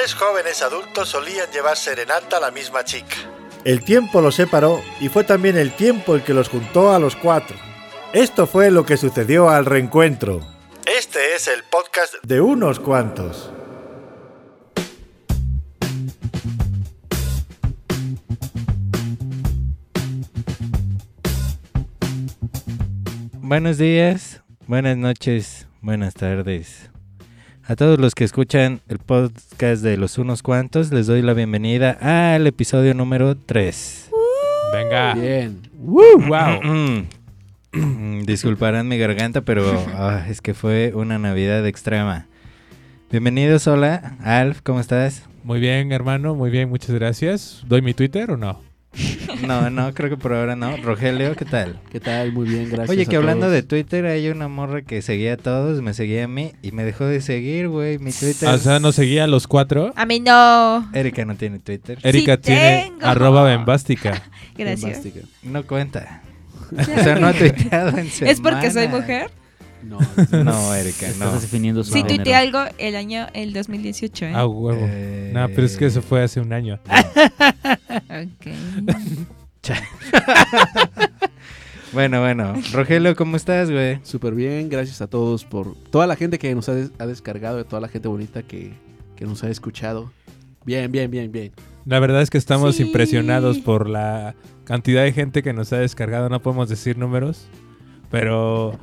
Tres jóvenes adultos solían llevar serenata a la misma chica. El tiempo los separó y fue también el tiempo el que los juntó a los cuatro. Esto fue lo que sucedió al reencuentro Este es el podcast de unos cuantos. Buenos días, buenas noches, buenas tardes. A todos los que escuchan el podcast de los unos cuantos, les doy la bienvenida al episodio número 3. Venga. Bien. Wow. Disculparán mi garganta, pero ah, es que fue una Navidad extrema. Bienvenidos, hola. Alf, ¿cómo estás? Muy bien, hermano. Muy bien, muchas gracias. ¿Doy mi Twitter o no? No, no, creo que por ahora no. Rogelio, ¿qué tal? ¿Qué tal? Muy bien, gracias. Oye, a que hablando todos. de Twitter, hay una morra que seguía a todos, me seguía a mí y me dejó de seguir, güey. Mi Twitter. O sea, nos seguía a los cuatro. A mí no. Erika no tiene Twitter. Erika Sí tiene tengo. arroba bembástica. Gracias. Bombástica. No cuenta. O sea, no ha tuiteado en ¿Es porque soy mujer? No, No, Erika, no. Estás definiendo su Sí, género. tuiteé algo el año, el 2018, ¿eh? Ah, huevo. Eh, No, pero es que eso fue hace un año. Ok. Bueno, bueno. Rogelio, ¿cómo estás, güey? súper bien. Gracias a todos por toda la gente que nos ha, des- ha descargado, de toda la gente bonita que, que nos ha escuchado. Bien, bien, bien, bien. La verdad es que estamos Sí. impresionados por la cantidad de gente que nos ha descargado. No podemos decir números, pero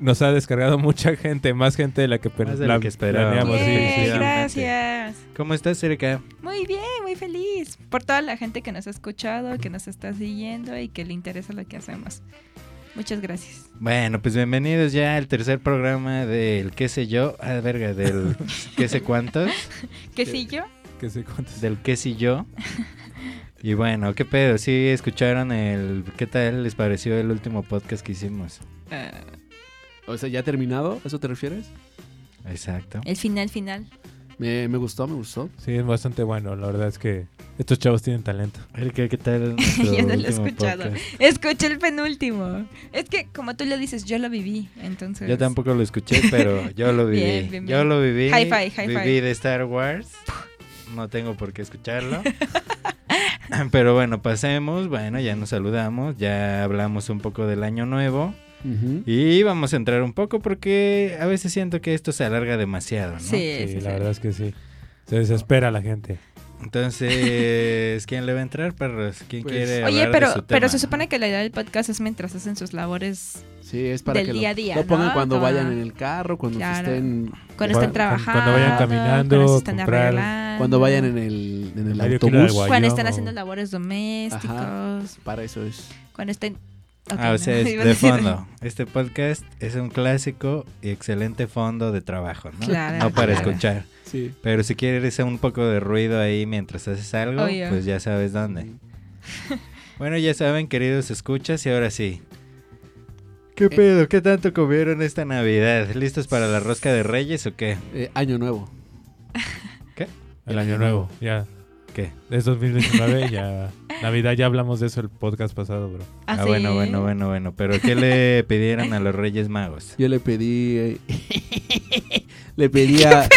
nos ha descargado mucha gente, más gente de la que, Más de que esperábamos. sí, gracias. ¿Cómo estás, Erika? Muy bien, muy feliz. Por toda la gente que nos ha escuchado, que nos está siguiendo y que le interesa lo que hacemos. Muchas gracias. Bueno, pues bienvenidos ya al tercer programa del qué sé yo. Ah, verga, del qué sé cuántos. ¿Qué sí yo? Que sé cuántos- Del qué sé yo. Y bueno, ¿qué pedo? ¿Sí escucharon el... ¿Qué tal les pareció el último podcast que hicimos? Ah, O sea, ¿ya terminado? ¿A eso te refieres? Exacto. el final, final. Me, me gustó, me gustó. Sí, es bastante bueno. La verdad es que estos chavos tienen talento. ¿qué tal? Yo no lo he escuchado. podcast? Escuché el penúltimo. Es que, como tú lo dices, yo lo viví. Entonces. Yo tampoco lo escuché, pero yo lo viví. Bien, bien, Yo lo viví. Hi-fi, hi-fi. Viví de Star Wars. No tengo por qué escucharlo. pero bueno, pasemos. Bueno, ya nos saludamos. Ya hablamos un poco del año nuevo. Y vamos a entrar un poco porque a veces siento que esto se alarga demasiado, ¿no? Sí, Sí, sí, la sí. verdad es que sí. Se desespera la gente. Entonces, ¿quién le va a entrar, perros? ¿Quién Pues- quiere Oye, hablar de pero, pero se supone que la idea del podcast es mientras hacen sus labores Sí, es para Del que lo- día a día, lo, pongan ¿no? cuando vayan en el carro, cuando se estén, cuando estén trabajando, cuando vayan caminando, cuando estén comprar- cuando vayan en el, en el autobús. cuando o- haciendo labores domésticos, Para eso es. cuando estén Ok, Ah, o no, sea, es iba a de fondo. Este podcast es un clásico y excelente fondo de trabajo, ¿no? Claro, no para claro. escuchar. Sí. Pero si quieres un poco de ruido ahí mientras haces algo, Obvio. pues ya sabes dónde. Bueno, ya saben, queridos escuchas, y ahora sí. ¿Qué Eh. pedo? ¿Qué tanto comieron esta Navidad? ¿Listos para la rosca de Reyes o qué? Eh, año nuevo. El año nuevo, ya. ¿Qué? Es 2019, ya. Navidad, ya hablamos de eso el podcast pasado, bro. Ah, Ah, sí. bueno, bueno, bueno, bueno. Pero ¿qué le pidieron a los Reyes Magos? Yo le pedí. eh, le pedí a-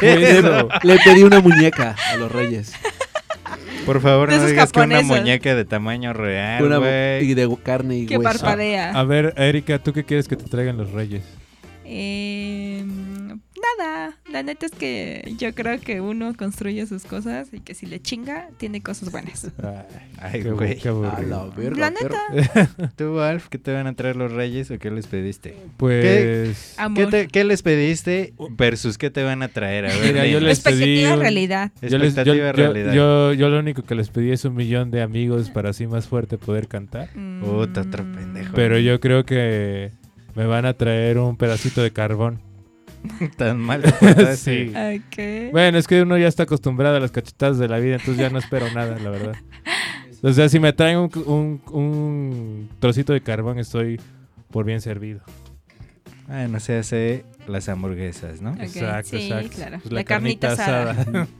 pedo? le pedí una muñeca a los reyes. Por favor, no digas que una muñeca de tamaño real, Una y de carne y Que hueso. parpadea. A ver, Erika, ¿tú qué quieres que te traigan los reyes? Eh, nada, la neta es que yo creo que uno construye sus cosas y que si le chinga, tiene cosas buenas. Ay, qué, güey. qué A la verga, La neta, ¿Tú, Alf, qué te van a traer los Reyes o qué les pediste? Pues. ¿Qué, amor. te- qué les pediste versus qué te van a traer? A ver, Mira, yo les pedí Expectativa un- realidad. Yo, les- yo- realidad. yo- yo lo único que les pedí es un millón de amigos para así más fuerte poder cantar. Puta, otro Mm. pendejo. Pero yo creo que me van a traer un pedacito de carbón. Tan mal. Sí. Bueno, es que uno ya está acostumbrado a las cachetadas de la vida, entonces ya no espero nada, la verdad. O sea, si me traen un, un- un trocito de carbón, estoy por bien servido. Bueno, se hace las hamburguesas, ¿no? Exacto, sí, exacto. claro. Pues La carnita asada.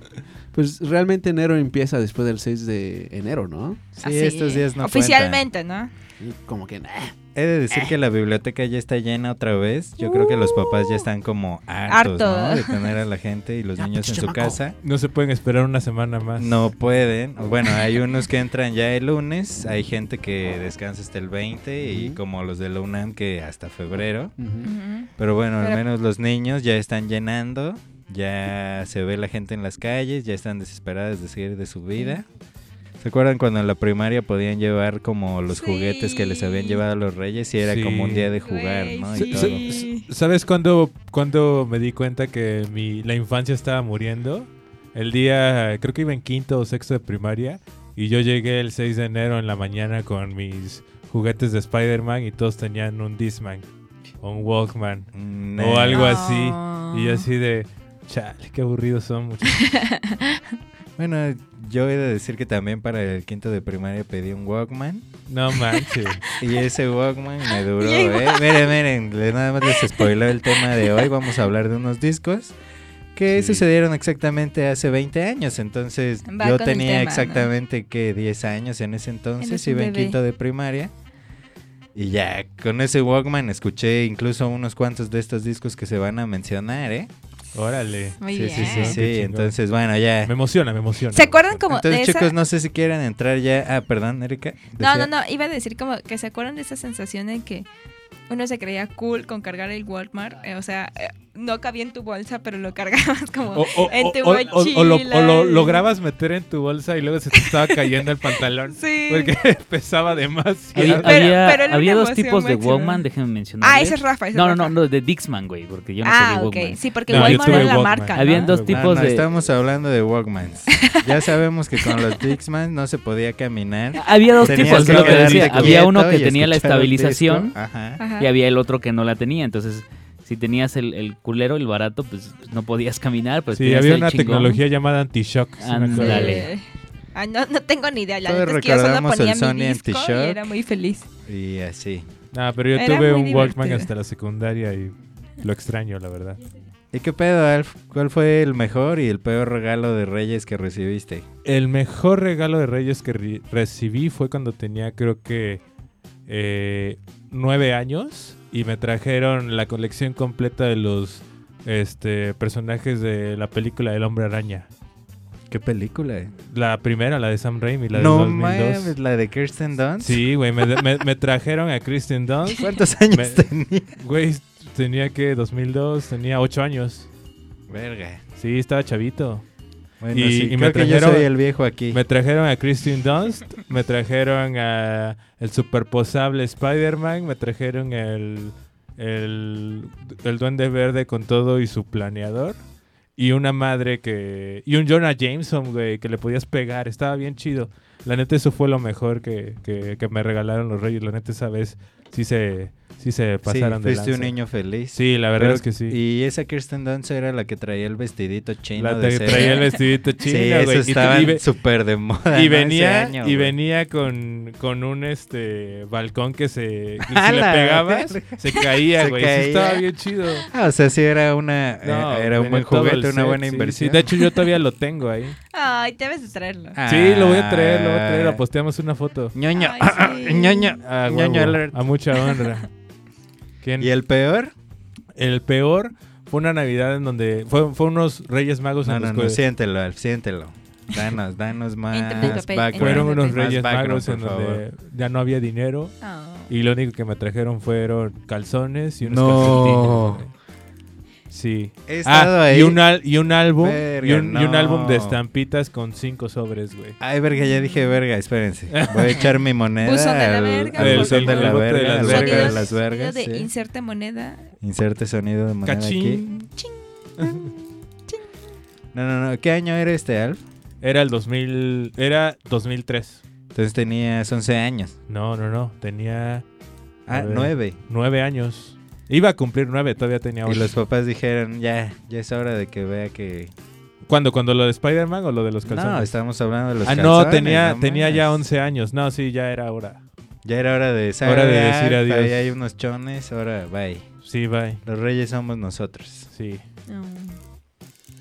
Pues realmente enero empieza después del 6 de enero, ¿no? Sí, Así, estos días no Oficialmente, ¿no? Como que. nah. He de decir que la biblioteca ya está llena otra vez. Yo creo que los papás ya están como hartos, Harto. ¿no? De tener a la gente y los Ya, niños en su casa. No se pueden esperar una semana más. No pueden. Bueno, hay unos que entran ya el lunes, hay gente que descansa hasta el 20 y como los de la UNAM que hasta febrero. Pero bueno, al menos los niños ya están llenando, ya se ve la gente en las calles, ya están desesperadas de seguir de su vida. ¿Se acuerdan cuando en la primaria podían llevar como los Sí. juguetes que les habían llevado los reyes y era Sí. como un día de jugar, ¿no? sí. ¿Sabes cuándo, cuándo me di cuenta que mi, la infancia estaba muriendo? El día, creo que iba en quinto o sexto de primaria. Y yo llegué el 6 de enero en la mañana con mis juguetes de Spider-Man y todos tenían un Discman o un Walkman. O algo así. Oh. Y yo así de, chale, qué aburridos son muchachos. Bueno, yo he de decir que también para el quinto de primaria pedí un Walkman. No manches. Y ese Walkman me duró, ¿eh? Miren, miren, nada más les spoiló el tema de hoy. Vamos a hablar de unos discos que Sí. sucedieron exactamente hace 20 años. Entonces, Va yo tenía tema, ¿no? exactamente que 10 años en ese entonces, iba en quinto de primaria. Y ya, con ese Walkman escuché incluso unos cuantos de estos discos que se van a mencionar, ¿eh? Órale. Muy sí, bien. sí, sí, sí. chingón. Entonces, bueno, ya. Me emociona, me emociona. ¿Se acuerdan como Entonces, de esa- chicos, no sé si quieren entrar ya. Ah, perdón, Erika. No, decía- no, no, iba a decir como que se acuerdan de esa sensación en que uno se creía cool con cargar el Walmart, eh, o sea, eh, no cabía en tu bolsa, pero lo cargabas como O, o- en tu o- o- o lo, lograbas meter en tu bolsa y luego se te estaba cayendo el pantalón. Sí. Porque pesaba demasiado. Había, Pero- había, pero dos tipos de. Walkman, déjenme mencionar. Ah, ese es Rafa, ese No, no, no, no, de Dixman, güey, porque yo no ah, ok. Walkman. Sí, porque No, tuve era la Walkman. marca, ¿no? Habían dos tipos no, de... estamos hablando de Walkmans. ya sabemos que con los Dixman no se podía caminar. Había dos Tenías tipos, que que. Había uno que tenía la estabilización. Ajá. Ajá. Y había el otro que no la tenía. Entonces, si tenías el, el culero, el barato, pues no podías caminar. Pues Sí, había el una chingón. tecnología llamada anti-shock. Ándale. Sí. Ah, no, no tengo ni idea. La Todos neta es que yo solo ponía mi disco y era muy feliz. Y así. Ah, pero yo Era tuve un Walkman hasta la secundaria y lo extraño, la verdad. ¿Y qué pedo, Alf? ¿Cuál fue el mejor y el peor regalo de Reyes que recibiste? El mejor regalo de Reyes que re- recibí fue cuando tenía, creo que, eh, nueve años y me trajeron la colección completa de los este, personajes de la película El Hombre Araña. ¿Qué película? eh? La primera, la de Sam Raimi, la de no 2002. mames, la de Kirsten Dunst. Sí, güey, me, me- me trajeron a Kristen Dunst. ¿Cuántos años Me- tenía? Güey, tenía que 2002, tenía ocho años. Verga. Sí, estaba chavito. Bueno, Y- sí, y creo me que yo trajeron- soy el viejo aquí. Me trajeron a Kristen Dunst, me trajeron a el superposable Spider-Man, me trajeron el, el, el Duende Verde con todo y su planeador. Y una madre que... Y un Jonah Jameson, güey, que le podías pegar. Estaba bien chido. La neta, eso fue lo mejor que, que, que me regalaron los reyes. La neta, esa vez sí se, sí se Sí, pasaron de fuiste un lanza. niño feliz. Sí, la verdad Pero- es que sí. Y esa Kirsten Dunst era la que traía el vestidito chino La de te- seda. traía el vestidito chino, Sí, güey. eso te- ve- súper de moda. Y ¿no? Venía, año, y venía con, con un este balcón que se que ¡A si le la pegabas, verga! se caía, Se güey. Sí, caía. estaba bien chido. Ah, o sea, sí era una No, eh, era un buen juguete, una set, buena sí, inversión. Sí, de hecho yo todavía lo tengo ahí. Ay, debes de traerlo. Ah. Sí, lo voy a traer, lo voy a traer. Lo posteamos una foto. ñoño, Ay, sí. ñoño, Ah, ñoño alert. a mucha honra. ¿Quién? ¿Y el peor? El peor fue una Navidad en donde fue, fue unos Reyes Magos No, en no, los no, siéntelo, Alf, siéntelo. Danos, danos más background. fueron unos Reyes Magos en donde ya no había dinero. Ah. Y lo único que me trajeron fueron calzones y unos No. calcetines. Sí. He estado Ah, ahí. y un, al- y un álbum. Verga, y, un, y un no. álbum de estampitas con cinco sobres, güey. Ay, verga, ya dije verga, espérense. Voy a echar mi moneda Buzón de la verga, al El- buzón el- de la el verga, vergas. verga de las sonido vergas. de sí. inserte moneda. Inserte sonido de moneda aquí. Cachín. No, no, no. ¿Qué año era este, Alf? Era el 2000. Era 2003. Entonces tenías 11 años. No, no, no. Tenía Ah, A ver. 9. nueve años. Iba a cumplir nueve, todavía tenía Y ocho. los papás dijeron, ya, ya es hora de que vea que... ¿Cuándo? ¿Cuando lo de Spider-Man o lo de los calzones? No, estamos hablando de los ah, calzones. no, tenía, no tenía ya mames. 11 años. No, sí, ya era hora. Ya era hora de... "¿Sabe, Hora de decir adiós". Ahí hay unos chones, ahora bye. Sí, bye. Los reyes somos nosotros. Sí.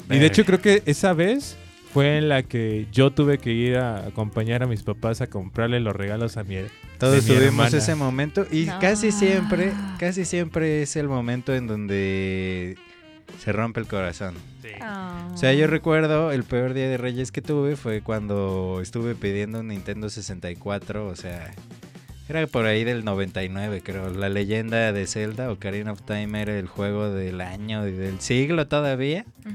Y de hecho creo que esa vez fue en la que yo tuve que ir a acompañar a mis papás a comprarle los regalos a mi, Todos de mi tuvimos hermana. ese momento y No. casi siempre, casi siempre es el momento en donde se rompe el corazón. Ah. O sea, yo recuerdo el peor día de Reyes que tuve fue cuando estuve pidiendo un Nintendo 64, o sea, era por ahí del 99, creo. La leyenda de Zelda, Ocarina of Time, era el juego del año y del siglo todavía. Ujú.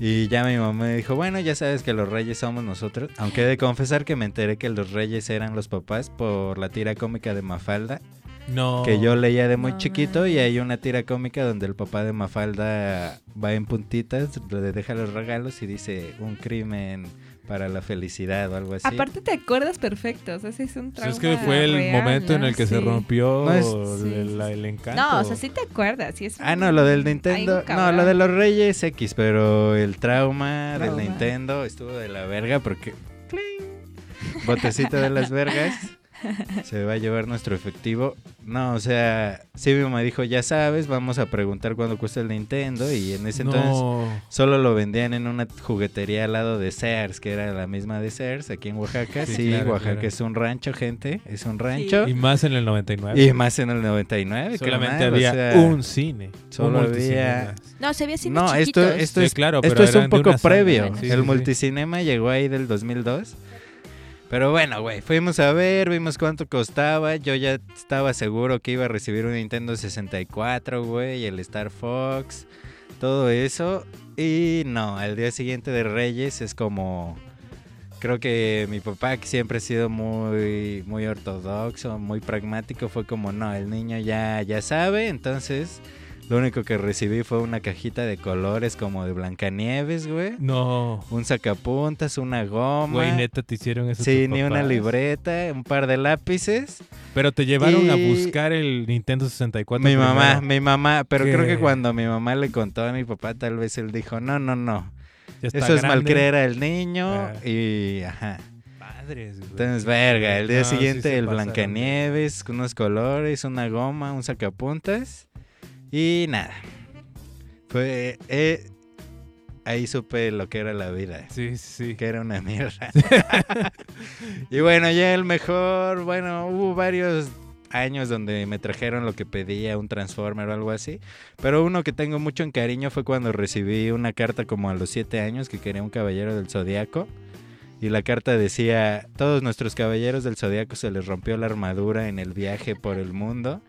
Y ya mi mamá me dijo, bueno, ya sabes que los reyes somos nosotros. Aunque he de confesar que me enteré que los reyes eran los papás por la tira cómica de Mafalda, No. que yo leía de muy No chiquito y hay una tira cómica donde el papá de Mafalda va en puntitas, le deja los regalos y dice un crimen para la felicidad o algo así. Aparte te acuerdas perfecto, o sea, ese es un trauma es que fue el real, momento en ¿no? el que se Sí. rompió No es- Sí, el, sí, sí. el encanto. No, o sea, sí te acuerdas, sí es Ah, un- no, lo del Nintendo. No, lo de los Reyes X, pero el trauma, del Trauma. Nintendo estuvo de la verga porque. ¡cling! Botecito de las vergas. Se va a llevar nuestro efectivo. No, o sea, sí mi mamá dijo, ya sabes, vamos a preguntar cuánto cuesta el Nintendo. Y en ese entonces solo lo vendían en una juguetería al lado de Sears, que era la misma de Sears, aquí en Oaxaca. Sí, Sí, claro, Oaxaca claro. es un rancho, gente. Es un rancho. Y más en el 99. Y más en el 99. Solamente carnal, o había sea, un cine. solo un había-. No, se veía cine No, esto, chiquitos. esto Sí, es claro, pero Esto es un poco previo. El sí, sí. multicinema llegó ahí del 2002. Pero bueno, güey, fuimos a ver, vimos cuánto costaba. Yo ya estaba seguro que iba a recibir un Nintendo 64, güey, el Star Fox, todo eso. Y no, al día siguiente de Reyes es como... Creo que mi papá, que siempre ha sido muy, muy ortodoxo, muy pragmático, fue como, no, el niño ya, ya sabe, entonces lo único que recibí fue una cajita de colores como de Blancanieves, güey. No. Un sacapuntas, una goma. Güey, neta, te hicieron eso. Sí, ni una libreta, un par de lápices. Pero te llevaron a buscar el Nintendo 64. Mi mamá, mi mamá, pero creo que cuando mi mamá le contó a mi papá, tal vez él dijo, no, no, no. Eso es grande. malcreer al niño Ah. y, ajá. Padres, güey. Entonces, verga, el día No, siguiente el pasaron. Blancanieves, unos colores, una goma, un sacapuntas y nada. Fue, eh, ahí supe lo que era la vida. Sí, sí. que era una mierda. y bueno, ya el mejor, bueno, hubo varios años donde me trajeron lo que pedía, un Transformer o algo así. Pero uno que tengo mucho en cariño fue cuando recibí una carta como a los 7 años que quería un caballero del zodiaco. Y la carta decía, todos nuestros caballeros del zodiaco se les rompió la armadura en el viaje por el mundo.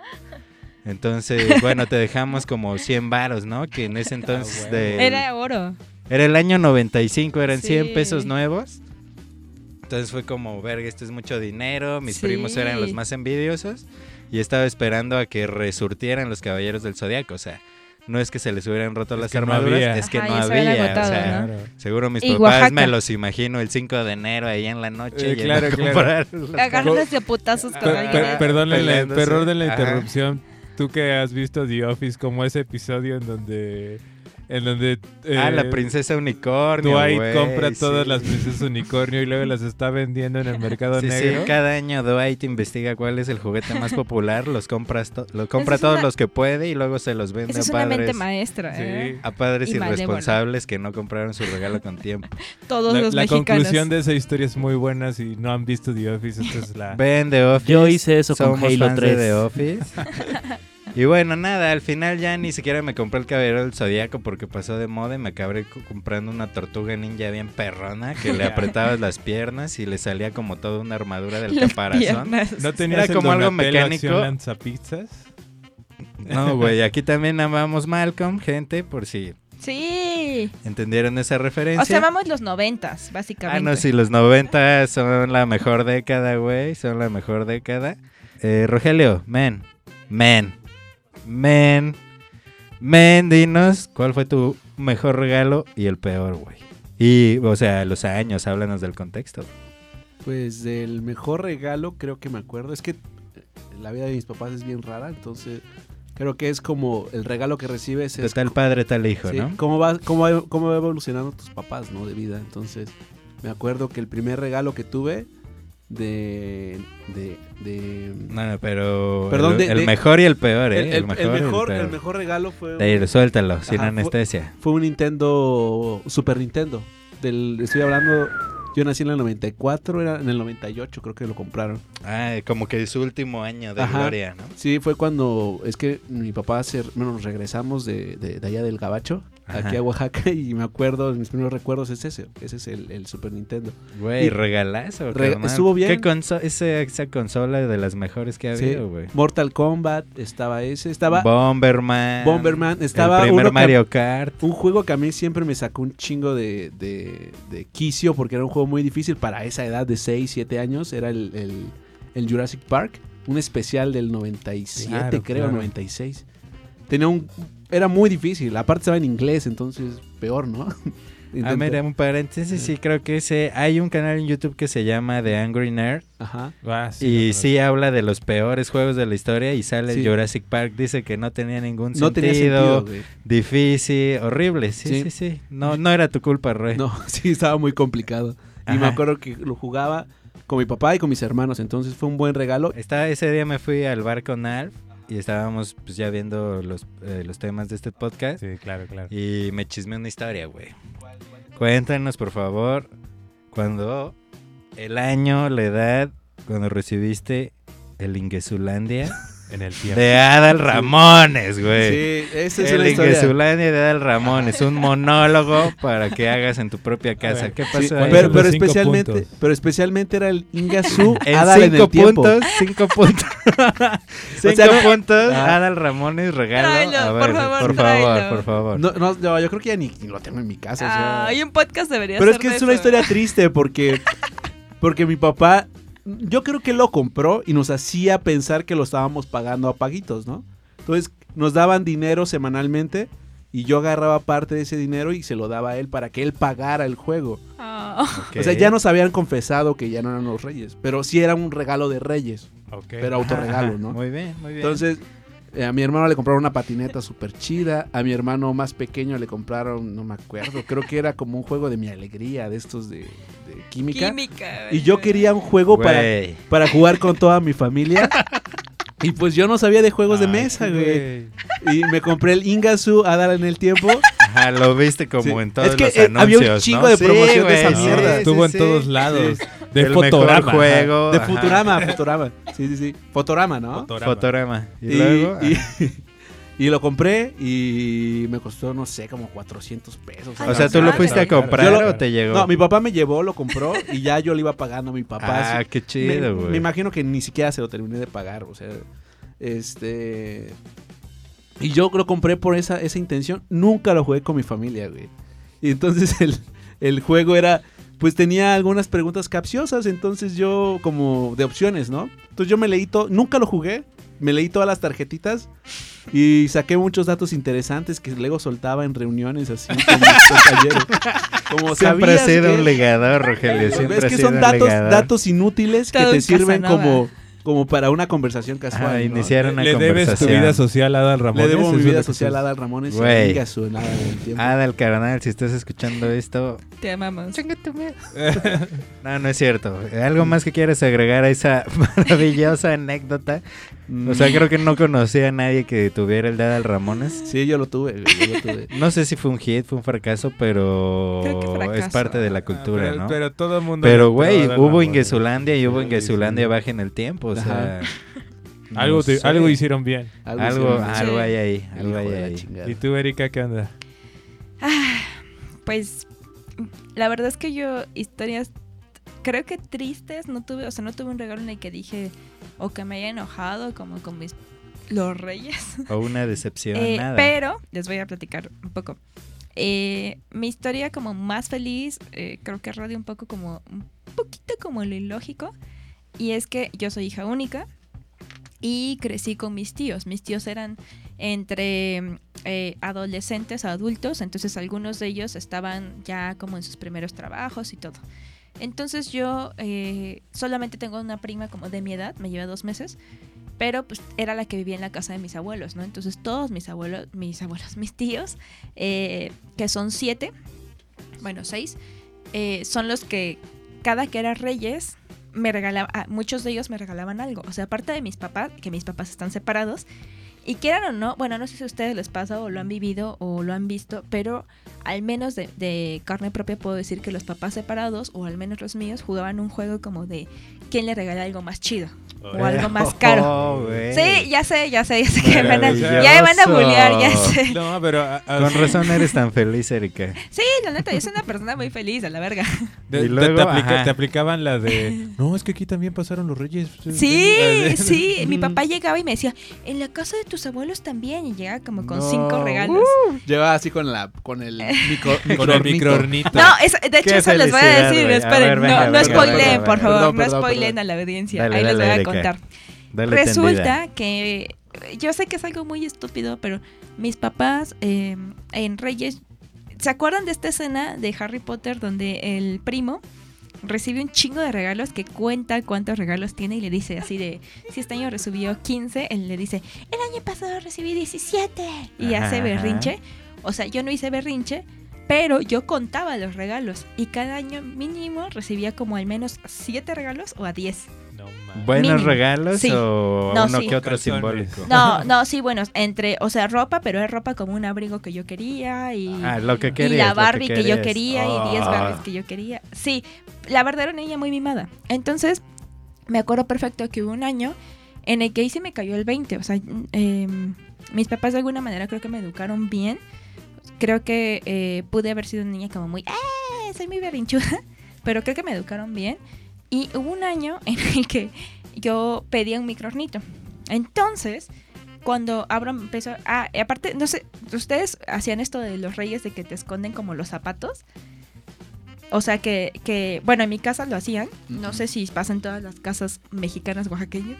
Entonces, bueno, te dejamos como 100 varos, ¿no? Que en ese entonces huevo. del- Era oro. era el año 95, eran 100 Sí. pesos nuevos. Entonces fue como, verga, esto es mucho dinero. Mis Sí. primos eran los más envidiosos. Y estaba esperando a que resurtieran los caballeros del zodiaco. O sea, no es que se les hubieran roto Es las no armaduras, es que Ajá, no había. o agotado, sea, ¿no? Claro. seguro mis Y papás Oaxaca. me los imagino el 5 de enero ahí en la noche. Eh, yendo claro, a claro. Agarras de putazos con alguien. per- ¿eh? perdónenle, Peleándose. perdónenle la Ajá. interrupción. Tú que has visto The Office, como ese episodio en donde. En donde. ah, la eh, princesa unicornio. Dwight compra todas las princesas unicornio y luego las está vendiendo en el mercado Sí, sí, negro. cada año Dwight investiga cuál es el juguete más popular, los compras to- lo compra es todos una- los que puede y luego se los vende Esa a es una mente padres, maestra, ¿eh? Sí. a padres Y malévola. irresponsables que no compraron su regalo con tiempo. Todos La, los la mexicanos. conclusión de esa historia es muy buena. Si no han visto The Office, esta es la. Ven The Office. Yo hice eso con Halo fans 3. de The Office. y bueno, nada, al final ya ni siquiera me compré el caballero del zodiaco porque pasó de moda y me acabé co- comprando una tortuga ninja bien perrona que le apretabas las piernas y le salía como toda una armadura del Las caparazón. piernas. ¿No tenías Era como el algo mecánico. Lanzapizzas? No, güey, aquí también amamos Malcolm, gente, por si Sí. entendieron esa referencia. O sea, vamos los noventas, básicamente. Ah, no, sí, los 90 son la mejor década, güey. Son la mejor década. Eh, Rogelio, men, men, men, men, dinos, ¿cuál fue tu mejor regalo y el peor, güey? Y, o sea, los años, háblanos del contexto. Pues del mejor regalo creo que me acuerdo. Es que eh, la vida de mis papás es bien rara, entonces creo que es como el regalo que recibes De es tal padre, tal hijo, sí, ¿no? cómo va cómo va, cómo va evolucionando tus papás, ¿no? De vida. Entonces, me acuerdo que el primer regalo que tuve de de, de No, no, pero Perdón, el, de- el de- mejor y el peor, ¿eh? el, el- el mejor, el peor. mejor regalo fue suéltalo, sin Ajá, anestesia. fue un Nintendo Super Nintendo. Del, estoy hablando Yo nací en el 94, era en el 98 creo que lo compraron. Ah, como que su último año de Ajá. gloria, ¿no? Sí, fue cuando, es que mi papá, se, bueno, nos regresamos de, de- de allá del Gabacho, Ajá. aquí a Oaxaca, y me acuerdo, mis primeros recuerdos es ese, ese es el, el Super Nintendo. Güey, Y- regalazo, Re- carnal. estuvo bien. ¿Qué conso- esa, esa consola de las mejores que ha habido, güey? Mortal Kombat, estaba ese, estaba Bomberman. Bomberman, estaba el primer uno Mario Kart. un juego que a mí siempre me sacó un chingo de, de, de quicio porque era un juego muy difícil para esa edad de 6, 7 años. Era el, el- el Jurassic Park, un especial del 97, Claro, creo, claro. 96. Tenía un. Era muy difícil, aparte estaba en inglés, entonces peor, ¿no? Ah, mira, un paréntesis, sí, creo que ese... Hay un canal en YouTube que se llama The Angry Nerd Ajá. Ah, sí, y sí habla de los peores juegos de la historia y sale Sí. Jurassic Park. Dice que no tenía ningún No tenía sentido, sentido, güey. difícil, horrible. Sí, sí, Sí. sí. No, no era tu culpa, Roy. No, sí, estaba muy complicado. Y me acuerdo que lo jugaba con mi papá y con mis hermanos, entonces fue un buen regalo. Estaba, ese día me fui al bar con Alf y estábamos pues ya viendo los, eh, los temas de este podcast Sí, claro, claro. y me chismeé una historia, güey. Cuéntanos, por favor, cuando el año, la edad, cuando recibiste el Ingesulandia En el tiempo. de Adal Ramones, güey. Sí, esa es el una historia. De Adal Ramones, un monólogo para que hagas en tu propia casa. ver, ¿Qué sí, pasó ¿cuáles ahí? Pero, especialmente, puntos? pero especialmente era el Ingasu En Adal en cinco el tiempo. puntos, cinco puntos. cinco sea, no- puntos, Ah. Adal Ramones regalo. Tráelo, A por favor, por favor, tráelo. por favor. No, no, no, yo creo que ya ni, ni lo tengo en mi casa. o sea. Ah, hay un podcast debería pero es que de es una eso. historia triste porque, porque mi papá, yo creo que lo compró y nos hacía pensar que lo estábamos pagando a paguitos, ¿no? Entonces nos daban dinero semanalmente y yo agarraba parte de ese dinero y se lo daba a él para que él pagara el juego. Ah, O sea, ya nos habían confesado que ya no eran los reyes, pero sí era un regalo de reyes, Ok. pero autorregalo, ¿no? Muy bien, muy bien. Entonces, eh, a mi hermano le compraron una patineta súper chida. A mi hermano más pequeño le compraron, no me acuerdo, creo que era como un juego de mi alegría, de estos de, de química. química. Y yo quería un juego para, para jugar con toda mi familia. Y pues yo no sabía de juegos de mesa, sí, güey. Y me compré el Ingasu a dar en el tiempo. Ajá, lo viste como Sí. en todos Es que, los eh, había un anuncios, chingo ¿no? de promoción de esa güey, mierda. Estuvo en sí, todos sí. lados. Sí. De El fotograma. mejor juego. De. Futurama, Futurama. Sí, sí, sí. Fotorama, ¿no? Fotorama. Y, Y, luego. y-. y lo compré y me costó, no sé, como 400 pesos. o sea, ¿tú lo fuiste a comprar lo- o te llegó? No, mi papá me llevó, lo compró y ya yo le iba pagando a mi papá. Ah, así. qué me, chido, güey. me imagino que ni siquiera se lo terminé de pagar, o sea, este... Y yo lo compré por esa, esa intención. Nunca lo jugué con mi familia, güey. Y entonces el, el juego era... Pues tenía algunas preguntas capciosas, entonces yo como de opciones, ¿no? Entonces yo me leí todo, nunca lo jugué, me leí todas las tarjetitas y saqué muchos datos interesantes que luego soltaba en reuniones así con mis compañeros. Como Siempre ha ¿sabías sido que- un legador, Rogelio. Siempre es que son datos, legador. datos inútiles que Todo te un sirven como, como para una conversación casual. ¿no? iniciar una ¿Le debes tu conversación. vida social a Adal Ramones? Le debo mi ¿Es vida que social a Adal Ramones Güey. Adal Carnal, si estás escuchando esto, Te amamos. no, no es cierto. ¿Algo más que quieras agregar a esa maravillosa anécdota? O sea, creo que no conocía a nadie que tuviera el de Adal Ramones. Sí, yo lo tuve, yo lo tuve. No sé si fue un hit, fue un fracaso, pero Creo que fracaso. es parte de la Ah, cultura, pero, ¿no? Pero todo el mundo. Pero, güey, hubo Ramones. Ingesulandia y hubo sí. baja en el tiempo, o sea... no Algo, te- algo hicieron bien. Algo, hicieron, algo Sí. hay ahí, algo hay ahí. ¿Y tú, Erika, qué onda? Ah, pues la verdad es que yo historias creo que tristes no tuve, o sea, no tuve un regalo en el que dije o que me haya enojado como con mis los reyes. O una decepción, Eh, nada. pero les voy a platicar un poco. Eh, mi historia como más feliz, eh, creo que radia un poco como un poquito como lo ilógico. Y es que yo soy hija única y crecí con mis tíos. Mis tíos eran entre eh, adolescentes a adultos, entonces algunos de ellos estaban ya como en sus primeros trabajos y todo. Entonces yo eh, solamente tengo una prima como de mi edad, me lleva dos meses, pero pues era la que vivía en la casa de mis abuelos, ¿no? Entonces todos mis abuelos, mis abuelos, mis tíos, eh, que son siete, bueno, seis, eh, son los que cada que era Reyes me regalaban, muchos de ellos me regalaban algo. O sea, aparte de mis papás, que mis papás están separados, Y quieran o no, bueno, no sé si a ustedes les pasa o lo han vivido o lo han visto, pero al menos de, de carne propia puedo decir que los papás separados, o al menos los míos, jugaban un juego como de quién le regala algo más chido o algo más caro. Oh, güey. Sí, ya sé, ya sé, ya sé que me van a, ya me van a bullear, ya sé. No, pero... a- a- Con razón eres tan feliz, Erika. Sí, la neta, yo soy una persona muy feliz, a la verga. de- Y te- luego, te, aplica- te aplicaban la de... No, es que aquí también pasaron los reyes. Sí, de- sí, mi papá llegaba y me decía, en la casa de tus abuelos también, y llegaba como con No. cinco regalos. Llevaba así con la con el micro, Con el microornito. No, es- de hecho Qué eso les voy a decir, esperen, no, no spoileen, por favor, no spoileen a la audiencia, ahí les voy a. contar. Dale Resulta tendida. que yo sé que es algo muy estúpido, pero mis papás eh, en Reyes, ¿se acuerdan de esta escena de Harry Potter donde el primo recibe un chingo de regalos que cuenta cuántos regalos tiene y le dice así de, si este año recibió 15, él le dice, el año pasado recibí 17 y Ajá, hace ajá. berrinche. O sea, yo no hice berrinche, pero yo contaba los regalos y cada año mínimo recibía como al menos 7 regalos o a 10. No. ¿Buenos Mínimo. regalos Sí. o No, uno sí. que otro Calzones. simbólico? No, no, sí, bueno, entre, o sea, ropa, pero es ropa como un abrigo que yo quería y, Ah, lo que y la lo Barbie que, yo quería y 10 Ah. Barbies que yo quería. Sí, la verdad era una niña muy mimada. Entonces, me acuerdo perfecto que hubo un año en el que ahí se me cayó el 20. O sea, eh, mis papás de alguna manera creo que me educaron bien. Creo que eh, pude haber sido una niña como muy, ¡eh! Soy muy berrinchuda. Pero creo que me educaron bien. Y hubo un año en el que yo pedía un microornito. Entonces, cuando abro empezó ah, y aparte no sé ustedes hacían esto de los reyes de que te esconden como los zapatos o sea que, que bueno en mi casa lo hacían. No sé si pasa en todas las casas mexicanas oaxaqueñas